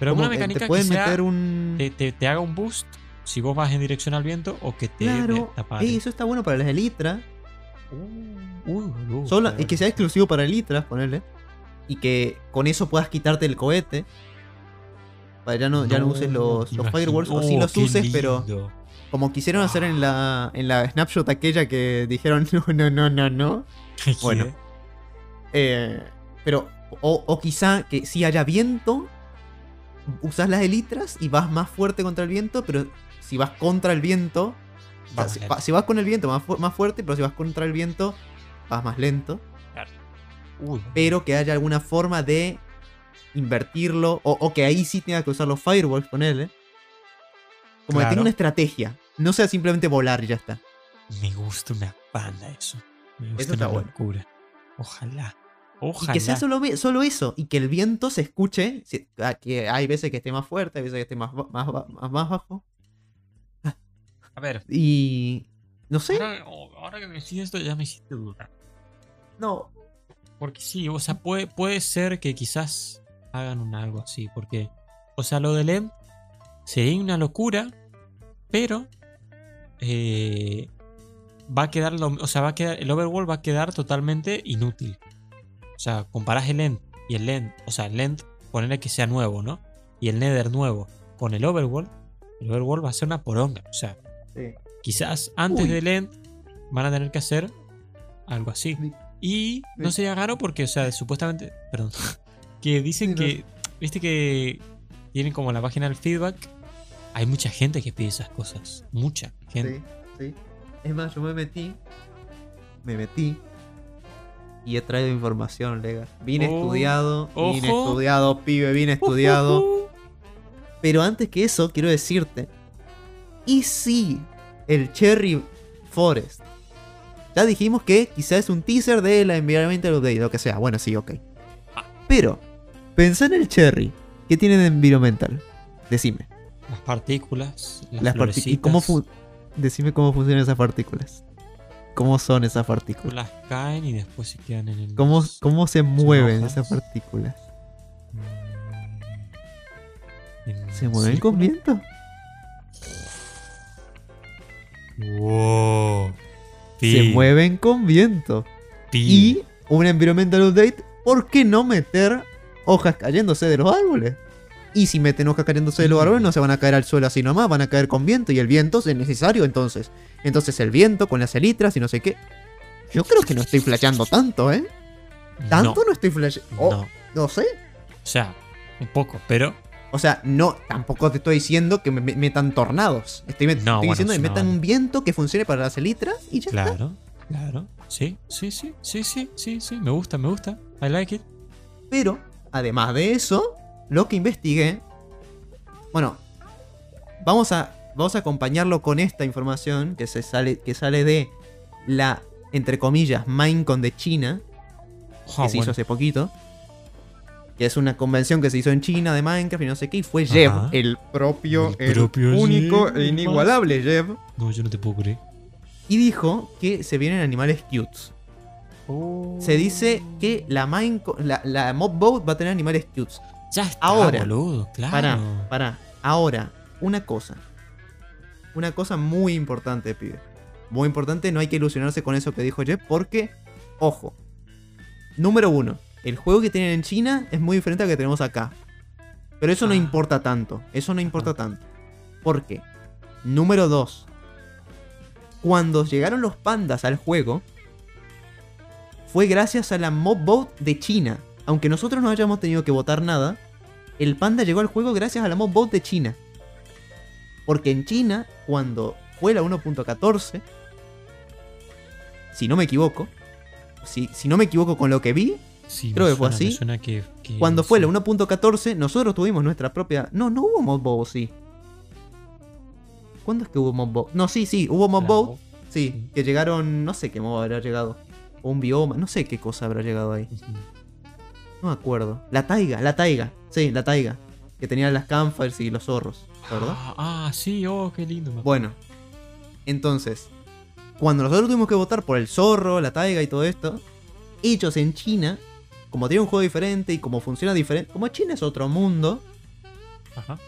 Pero alguna eh, mecánica te pueden que sea, meter un... te, te- te haga un boost si vos vas en dirección al viento o que te, Claro, te. Ey, eso está bueno para las elitras. Uh, Solo, claro. y que sea exclusivo para elitras, ponerle. Y que con eso puedas quitarte el cohete. Para ya no, ya no uses los, los fireworks, o sí Oh, los uses, pero como quisieron hacer en la, en la snapshot aquella que dijeron no, no, no, no, no. Bueno. Eh, pero, o, o quizá que sí haya viento, usas las elitras y vas más fuerte contra el viento, pero si vas contra el viento, o sea, Vas si, si vas con el viento más, fu- más fuerte, pero si vas contra el viento, vas más lento. Uy, Pero que haya alguna forma de invertirlo, o, o que ahí sí tenga que usar los fireballs, ponele. Como que Claro. tenga una estrategia. No sea simplemente volar y ya está. me gusta una banda eso. Me gusta Eso una bueno. locura. Ojalá. Y Ojalá. que sea solo, solo eso, y que el viento se escuche. si- que hay veces que esté más fuerte, hay veces que esté más, más, más, más bajo. A ver, Y. No sé. ahora, oh, ahora que me decís esto ya me hiciste dudar. No. Porque sí, o sea, puede, puede ser que quizás hagan un algo así. Porque, o sea, lo del End sería una locura, pero eh, va a quedar, lo- o sea, va a quedar, el Overworld va a quedar totalmente inútil. O sea, comparás el End y el End, o sea, el End, ponerle que sea nuevo, ¿no? Y el Nether nuevo con el Overworld, el Overworld va a ser una poronga. O sea, quizás antes Uy. del End van a tener que hacer algo así. Sí. Y no sería raro porque, o sea, supuestamente, perdón, que dicen que, viste que tienen como la página del feedback, hay mucha gente que pide esas cosas, mucha gente. Sí, sí. Es más, yo me metí. Me metí. Y he traído información, Lega. Bien Oh, estudiado. Bien ojo. estudiado, pibe, bien estudiado. Pero antes que eso, quiero decirte. ¿Y si el Cherry Forest? Ya dijimos que quizás es un teaser de la Environmental Update, lo que sea. Bueno, sí, ok. Pero, pensá en el Cherry. ¿Qué tiene de Environmental? Decime. Las partículas, las, Las parti- ¿Y cómo Decime cómo funcionan esas partículas. ¿Cómo son esas partículas? las caen y después se quedan en el... ¿Cómo, cómo se mueven hojas. esas partículas? Mm, ¿Se mueven con viento? Wow. Se mueven con viento. Y un environmental update, ¿por qué no meter hojas cayéndose de los árboles? Y si meten hojas cayéndose de los Mm. árboles, no se van a caer al suelo así nomás, van a caer con viento y el viento es necesario entonces. Entonces el viento con las elitras y no sé qué. Yo creo que no estoy flasheando tanto, ¿eh? Tanto no, estoy flasheando. No, no. no. sé. O sea, un poco, pero O sea, no, tampoco te estoy diciendo que me me- metan tornados. Estoy, met- No, estoy bueno, diciendo que no, metan un viento que funcione para las elitras y ya está. claro, claro. Sí, sí, sí, sí, sí, sí, sí. Me gusta, me gusta. I like it. Pero, además de eso, lo que investigué. Bueno, vamos a, vamos a acompañarlo con esta información que, se sale, que sale de la, entre comillas, Minecon de China, que Ah, se hizo hace poquito. Que es una convención que se hizo en China de Minecraft y no sé qué. Y fue Jeb, el propio, El el, propio único Jeb, e inigualable Jeb. No, yo no te puedo creer. Y dijo que se vienen animales cutes. Se dice que la, Minecon- la, la Mob Boat va a tener animales cutes. Ya está, Ahora. boludo, claro. Pará, pará. Ahora, una cosa. Una cosa muy importante, pibe. Muy importante, no hay que ilusionarse con eso que dijo Jeff, porque, ojo. Número uno, el juego que tienen en China es muy diferente al que tenemos acá. Pero eso no Ah. importa tanto. Eso no importa tanto. ¿Por qué? Número dos. Cuando llegaron los pandas al juego, fue gracias a la Mob Boat de China. Aunque nosotros no hayamos tenido que votar nada, el panda llegó al juego gracias a la Mob Boat de China. Porque en China, cuando fue la 1.14, si no me equivoco, si, si no me equivoco con lo que vi, Sí, creo que fue suena, así. me suena que, que- cuando fue la 1.14, nosotros tuvimos nuestra propia... No, no hubo Mob Boat, sí. ¿Cuándo es que hubo Mob Boat? No, sí, sí, hubo voz. Sí, sí. que llegaron, no sé qué mob habrá llegado. O un bioma, no sé qué cosa habrá llegado ahí. No me acuerdo. La taiga, la taiga. Sí, la taiga. Que tenía las campfires y los zorros, ¿verdad? Ah, ah, sí, oh, qué lindo. Bueno. Entonces, cuando nosotros tuvimos que votar por el zorro, la taiga y todo esto, ellos en China, como tiene un juego diferente y como funciona diferente, como China es otro mundo, Ajá.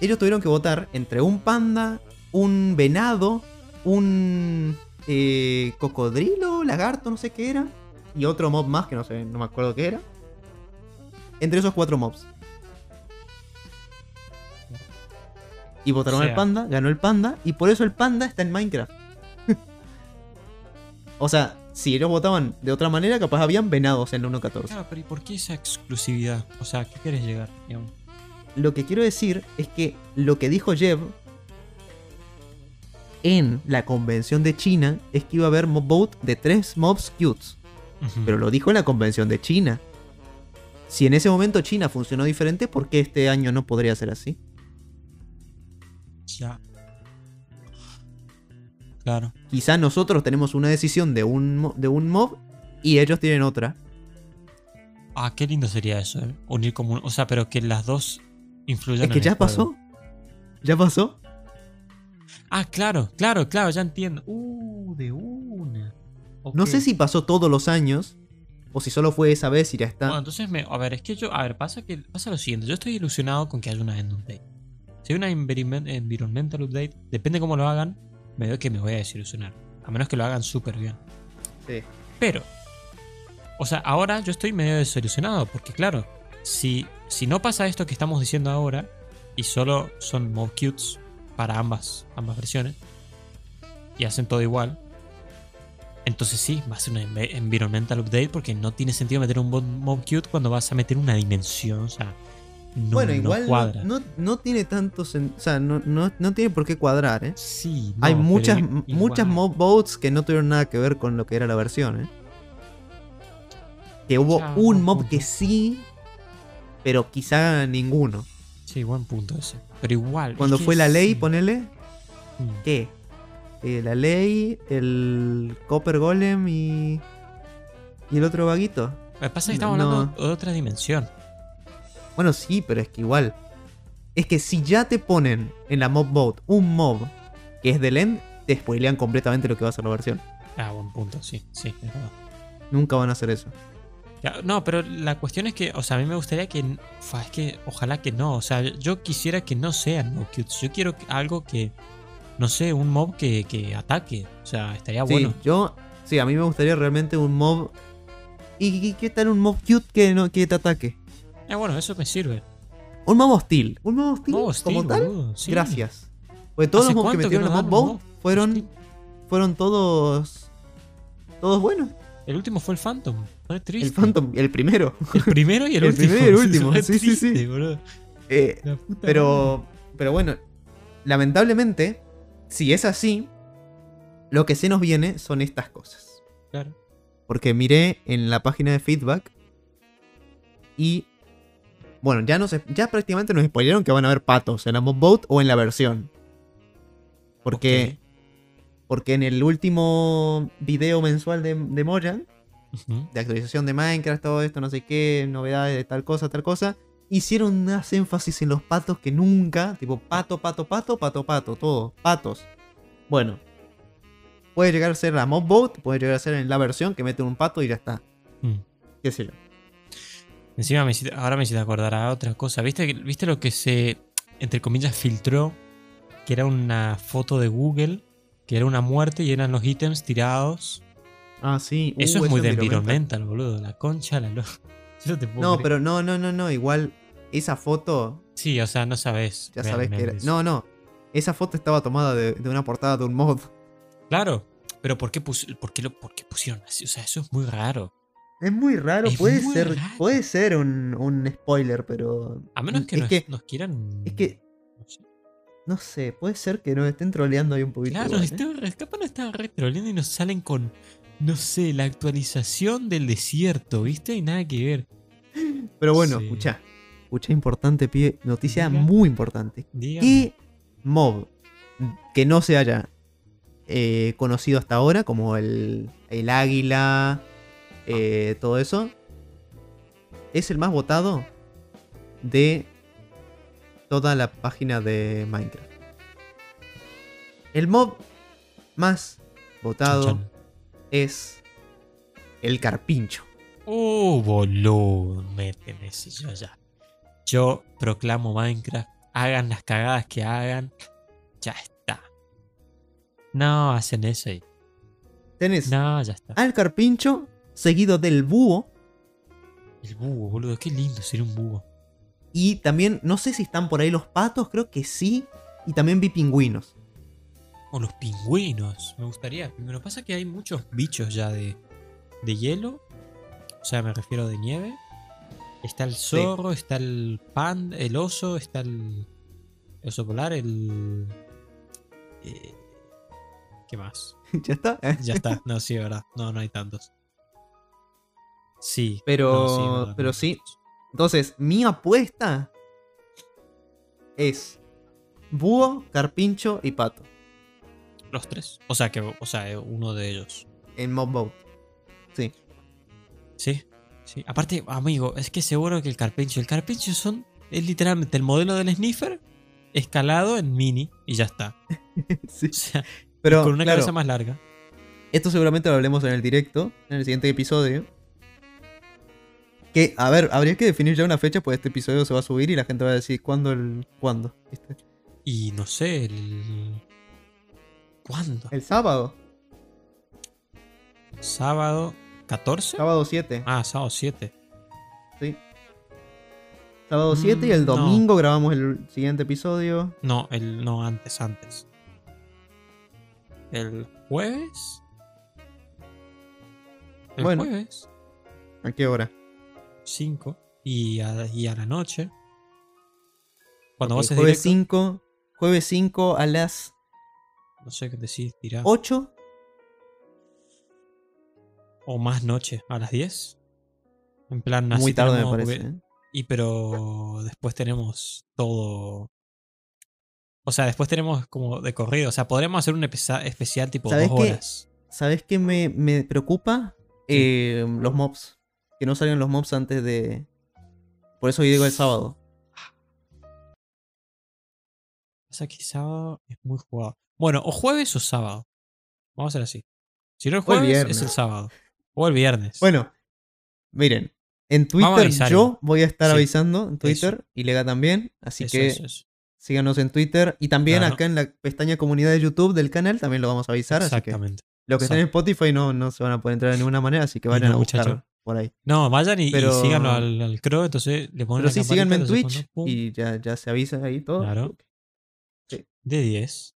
ellos tuvieron que votar entre un panda, un venado, un eh, cocodrilo, lagarto, no sé qué era, y otro mob más que no sé, no me acuerdo qué era. Entre esos cuatro mobs. Y votaron O sea- al panda, ganó el panda, y por eso el panda está en Minecraft. o sea, si ellos votaban de otra manera, capaz habían venados en la 1.14. Claro, pero ¿y por qué esa exclusividad? O sea, ¿a qué quieres llegar? digamos? lo que quiero decir es que lo que dijo Jeb en la convención de China es que iba a haber mob vote de tres mobs cutes. Pero lo dijo en la convención de China. Si en ese momento China funcionó diferente, ¿por qué este año no podría ser así? Ya. Claro. Quizá nosotros tenemos una decisión de un, de un mob y ellos tienen otra. Ah, qué lindo sería eso, ¿eh? Unir como un- O sea, pero que las dos influyan Es que en ya el juego. pasó. Ya pasó. Ah, claro, claro, claro, ya entiendo. Uh, de una. No sé si pasó todos los años o si solo fue esa vez y ya está. Bueno, entonces, me, a ver, es que yo. A ver, pasa que pasa lo siguiente. Yo estoy ilusionado con que haya una end update. Si hay una environment- environmental update, depende cómo lo hagan, me veo que me voy a desilusionar. A menos que lo hagan súper bien. Sí. Pero, o sea, ahora yo estoy medio desilusionado, porque claro, si, si no pasa esto que estamos diciendo ahora, y solo son mob cutes para ambas, ambas versiones, y hacen todo igual, entonces sí, va a ser env- environmental update, porque no tiene sentido meter un mob cute cuando vas a meter una dimensión, o sea, no, bueno, no igual no, cuadra. no, no tiene tanto O sea, no, no, no tiene por qué cuadrar, ¿eh? Sí, Hay muchas, muchas mob votes que no tuvieron nada que ver con lo que era la versión, ¿eh? Que hubo Ya, un mob punto. que sí, pero quizá ninguno. Sí, buen punto ese. Pero igual. Cuando fue la ley, sí. ponele, Mm. ¿qué? Eh, la ley, el Copper Golem y. y el otro vaguito. Lo que pasa es que estamos no. hablando de otra dimensión. Bueno, sí, pero es que igual. Es que si ya te ponen en la mob vote un mob que es del end, te spoilean completamente lo que va a ser la versión. Ah, buen punto, sí, sí, es verdad. Nunca van a hacer eso. No, pero la cuestión es que, o sea, a mí me gustaría que. fa, es que ojalá que no. O sea, yo quisiera que no sean mob cutes. Yo quiero algo que. No sé, un mob que, que ataque. O sea, estaría Sí, bueno. yo. Sí, a mí me gustaría realmente un mob. ¿Y y qué tal un mob cute que, no, que te ataque? Ah, bueno, eso me sirve. Un mob hostil. Un mob hostil Mob como hostil, tal. sí. Gracias. Porque todos ¿Hace los mobs que metieron en no mob mob fueron, hostil? fueron todos. Todos buenos. El último fue el Phantom. Triste. El Phantom, el primero. El primero y el, El último. primero y el último, sí, sí, sí. boludo. Eh. Pero, pero bueno, lamentablemente, si es así, lo que se nos viene son estas cosas. Claro. Porque miré en la página de feedback y, bueno, ya, nos, ya prácticamente nos spoilearon que van a haber patos en la mob boat o en la versión. Porque, porque en el último video mensual de, de Mojang, de actualización de Minecraft, todo esto, no sé qué, novedades de tal cosa, tal cosa. Hicieron más énfasis en los patos que nunca. Tipo, pato, pato, pato, pato, pato, todo. Patos. Bueno. Puede llegar a ser la mob boat, puede llegar a ser en la versión que mete un pato y ya está. Mm. Qué sé yo. Encima me hiciste- ahora me hiciste acordar a otra cosa. ¿Viste, ¿Viste lo que se, entre comillas, filtró? Que era una foto de Google, que era una muerte y eran los ítems tirados. Ah, sí. uh, Eso es muy de environmental. boludo. La concha, la lo... Yo no creer. pero no, no, no, no. Igual, esa foto, Sí, o sea, no sabes. ya sabes que era. No, no. Esa foto estaba tomada de, de una portada de un mod. Claro, pero ¿por qué, pus- por, qué lo, por qué pusieron así? O sea, eso es muy raro. Es muy raro, Es puede muy ser. raro. Puede ser un, un spoiler, pero. A menos que, es nos, que nos quieran. es que- no sé. No sé, puede ser que nos estén troleando ahí un poquito. Claro, igual, ¿eh? este- capaz nos están retroleando y nos salen con, no sé, la actualización del desierto, ¿viste? Y nada que ver. Pero bueno, Sí. escucha. Escucha, importante, pie. Noticia Diga. muy importante. Dígame. ¿Qué mob que no se haya eh, conocido hasta ahora, como el, el águila, eh, todo eso, es el más votado de toda la página de Minecraft? El mob más votado es el carpincho. Oh, boludo, meten ese yo ya. Yo proclamo Minecraft. Hagan las cagadas que hagan. Ya está. No, hacen eso y. Tenés No, ya está. al carpincho, seguido del búho, El búho, boludo. Qué lindo ser un búho. y también, no sé si están por ahí los patos, creo que sí, y también vi pingüinos. O los pingüinos. Me gustaría. Pero pasa que hay muchos bichos ya de, de hielo. O sea, me refiero de nieve. Está el zorro, está el pan, el oso, está el, oso polar, el... eh, ¿Qué más? ¿Ya está? ¿Eh? Ya está. No, sí, es verdad. No, no hay tantos. Sí. Pero- no, verdad, pero no sí. Entonces, mi apuesta es búho, carpincho y pato. Los tres. O sea, que o sea, eh, uno de ellos. En Mob Boat. Sí. Sí. Sí. Aparte, amigo, es que seguro que el carpincho. El carpincho son. Es literalmente el modelo del sniffer escalado en mini y ya está. Sí. O sea, Pero, con una claro, cabeza más larga. esto seguramente lo hablemos en el directo, en el siguiente episodio. Que, a ver, habría que definir ya una fecha, pues este episodio se va a subir y la gente va a decir cuándo el. ¿Cuándo? ¿Viste? Y no sé, el. ¿Cuándo? El sábado. ¿Sábado 14? Sábado 7. Ah, sábado 7. Sí. Sábado 7 y el Mm, no. domingo grabamos el siguiente episodio. No, el, no, antes, antes. ¿El jueves? El Bueno. jueves, ¿A qué hora? 5. Y a, y a la noche. Cuando Ok, vos es jueves directo, 5. Jueves 5 a las no sé qué decir, dirá. 8. O más noche, a las 10. En plan, así Muy tarde me tenemos- parece. porque- ¿eh? Y pero después tenemos todo. O sea, después tenemos como de corrido. O sea, podremos hacer un especial tipo ¿Sabes dos qué? horas. ¿Sabes qué me, me preocupa? Eh, los mobs. Que no salgan los mobs antes de. Por eso hoy digo el sábado. Sea, que sábado es muy jugado. Bueno, o jueves o sábado. Vamos a hacer así. Si no el jueves, es el sábado. O el viernes. Bueno, miren. En Twitter yo voy a estar Sí. avisando en Twitter y Lega también. Así eso, que eso, eso. síganos en Twitter. Y también Claro. acá en la pestaña comunidad de YouTube del canal también lo vamos a avisar. Así que Exactamente. los que estén en Spotify no, no se van a poder entrar de ninguna manera. Así que vayan no, a buscar muchacho. Por ahí. No, vayan y, y Pero- síganlo al, al Crow. Entonces le ponen Pero la sí, síganme en Twitch y ya, ya se avisa ahí todo. Claro. De 10.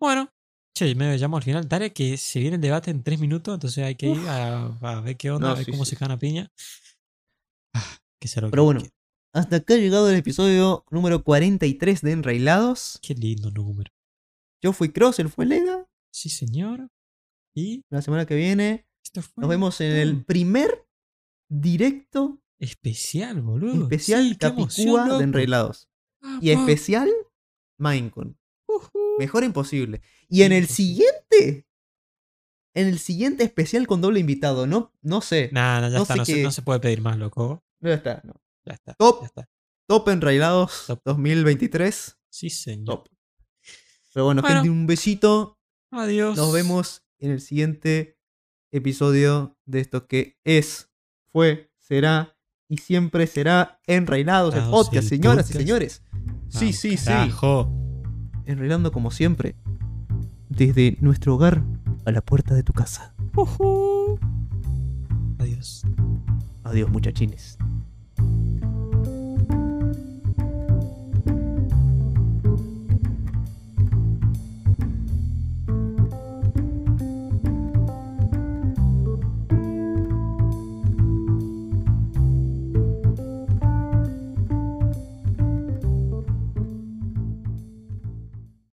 Bueno, che, me llamo al final. Dale que se viene el debate en 3 minutos, entonces hay que ir a, a ver qué onda, No, a ver sí, cómo sí, se gana piña. Ah, que sea lo que Pero bueno, hasta acá ha llegado el episodio número 43 de Enrailados. Qué lindo número. Yo fui Cross, él fue Lega. Sí, señor. Y La semana que viene esto fue nos vemos en el primer directo especial, boludo. especial Sí, emoción, Capicúa de Enrailados. Y Vamos. especial Minecon. Mejor imposible. Y en el siguiente. En el siguiente especial con doble invitado. No, no sé. Nah, nah, ya no está, sé no se, qué- no se puede pedir más, loco. No está. no. Ya está. Top. Ya está. Top Enrailados Top. 2023. Sí, señor. Top. Pero bueno, Bueno. gente, un besito. Adiós. Nos vemos en el siguiente episodio de esto que es, fue, será y siempre será Enreinados, el podcast, señoras y señores. Sí, Vamos, sí, sí. carajo. Enreilando como siempre. Desde nuestro hogar a la puerta de tu casa. Adiós. Adiós, muchachines.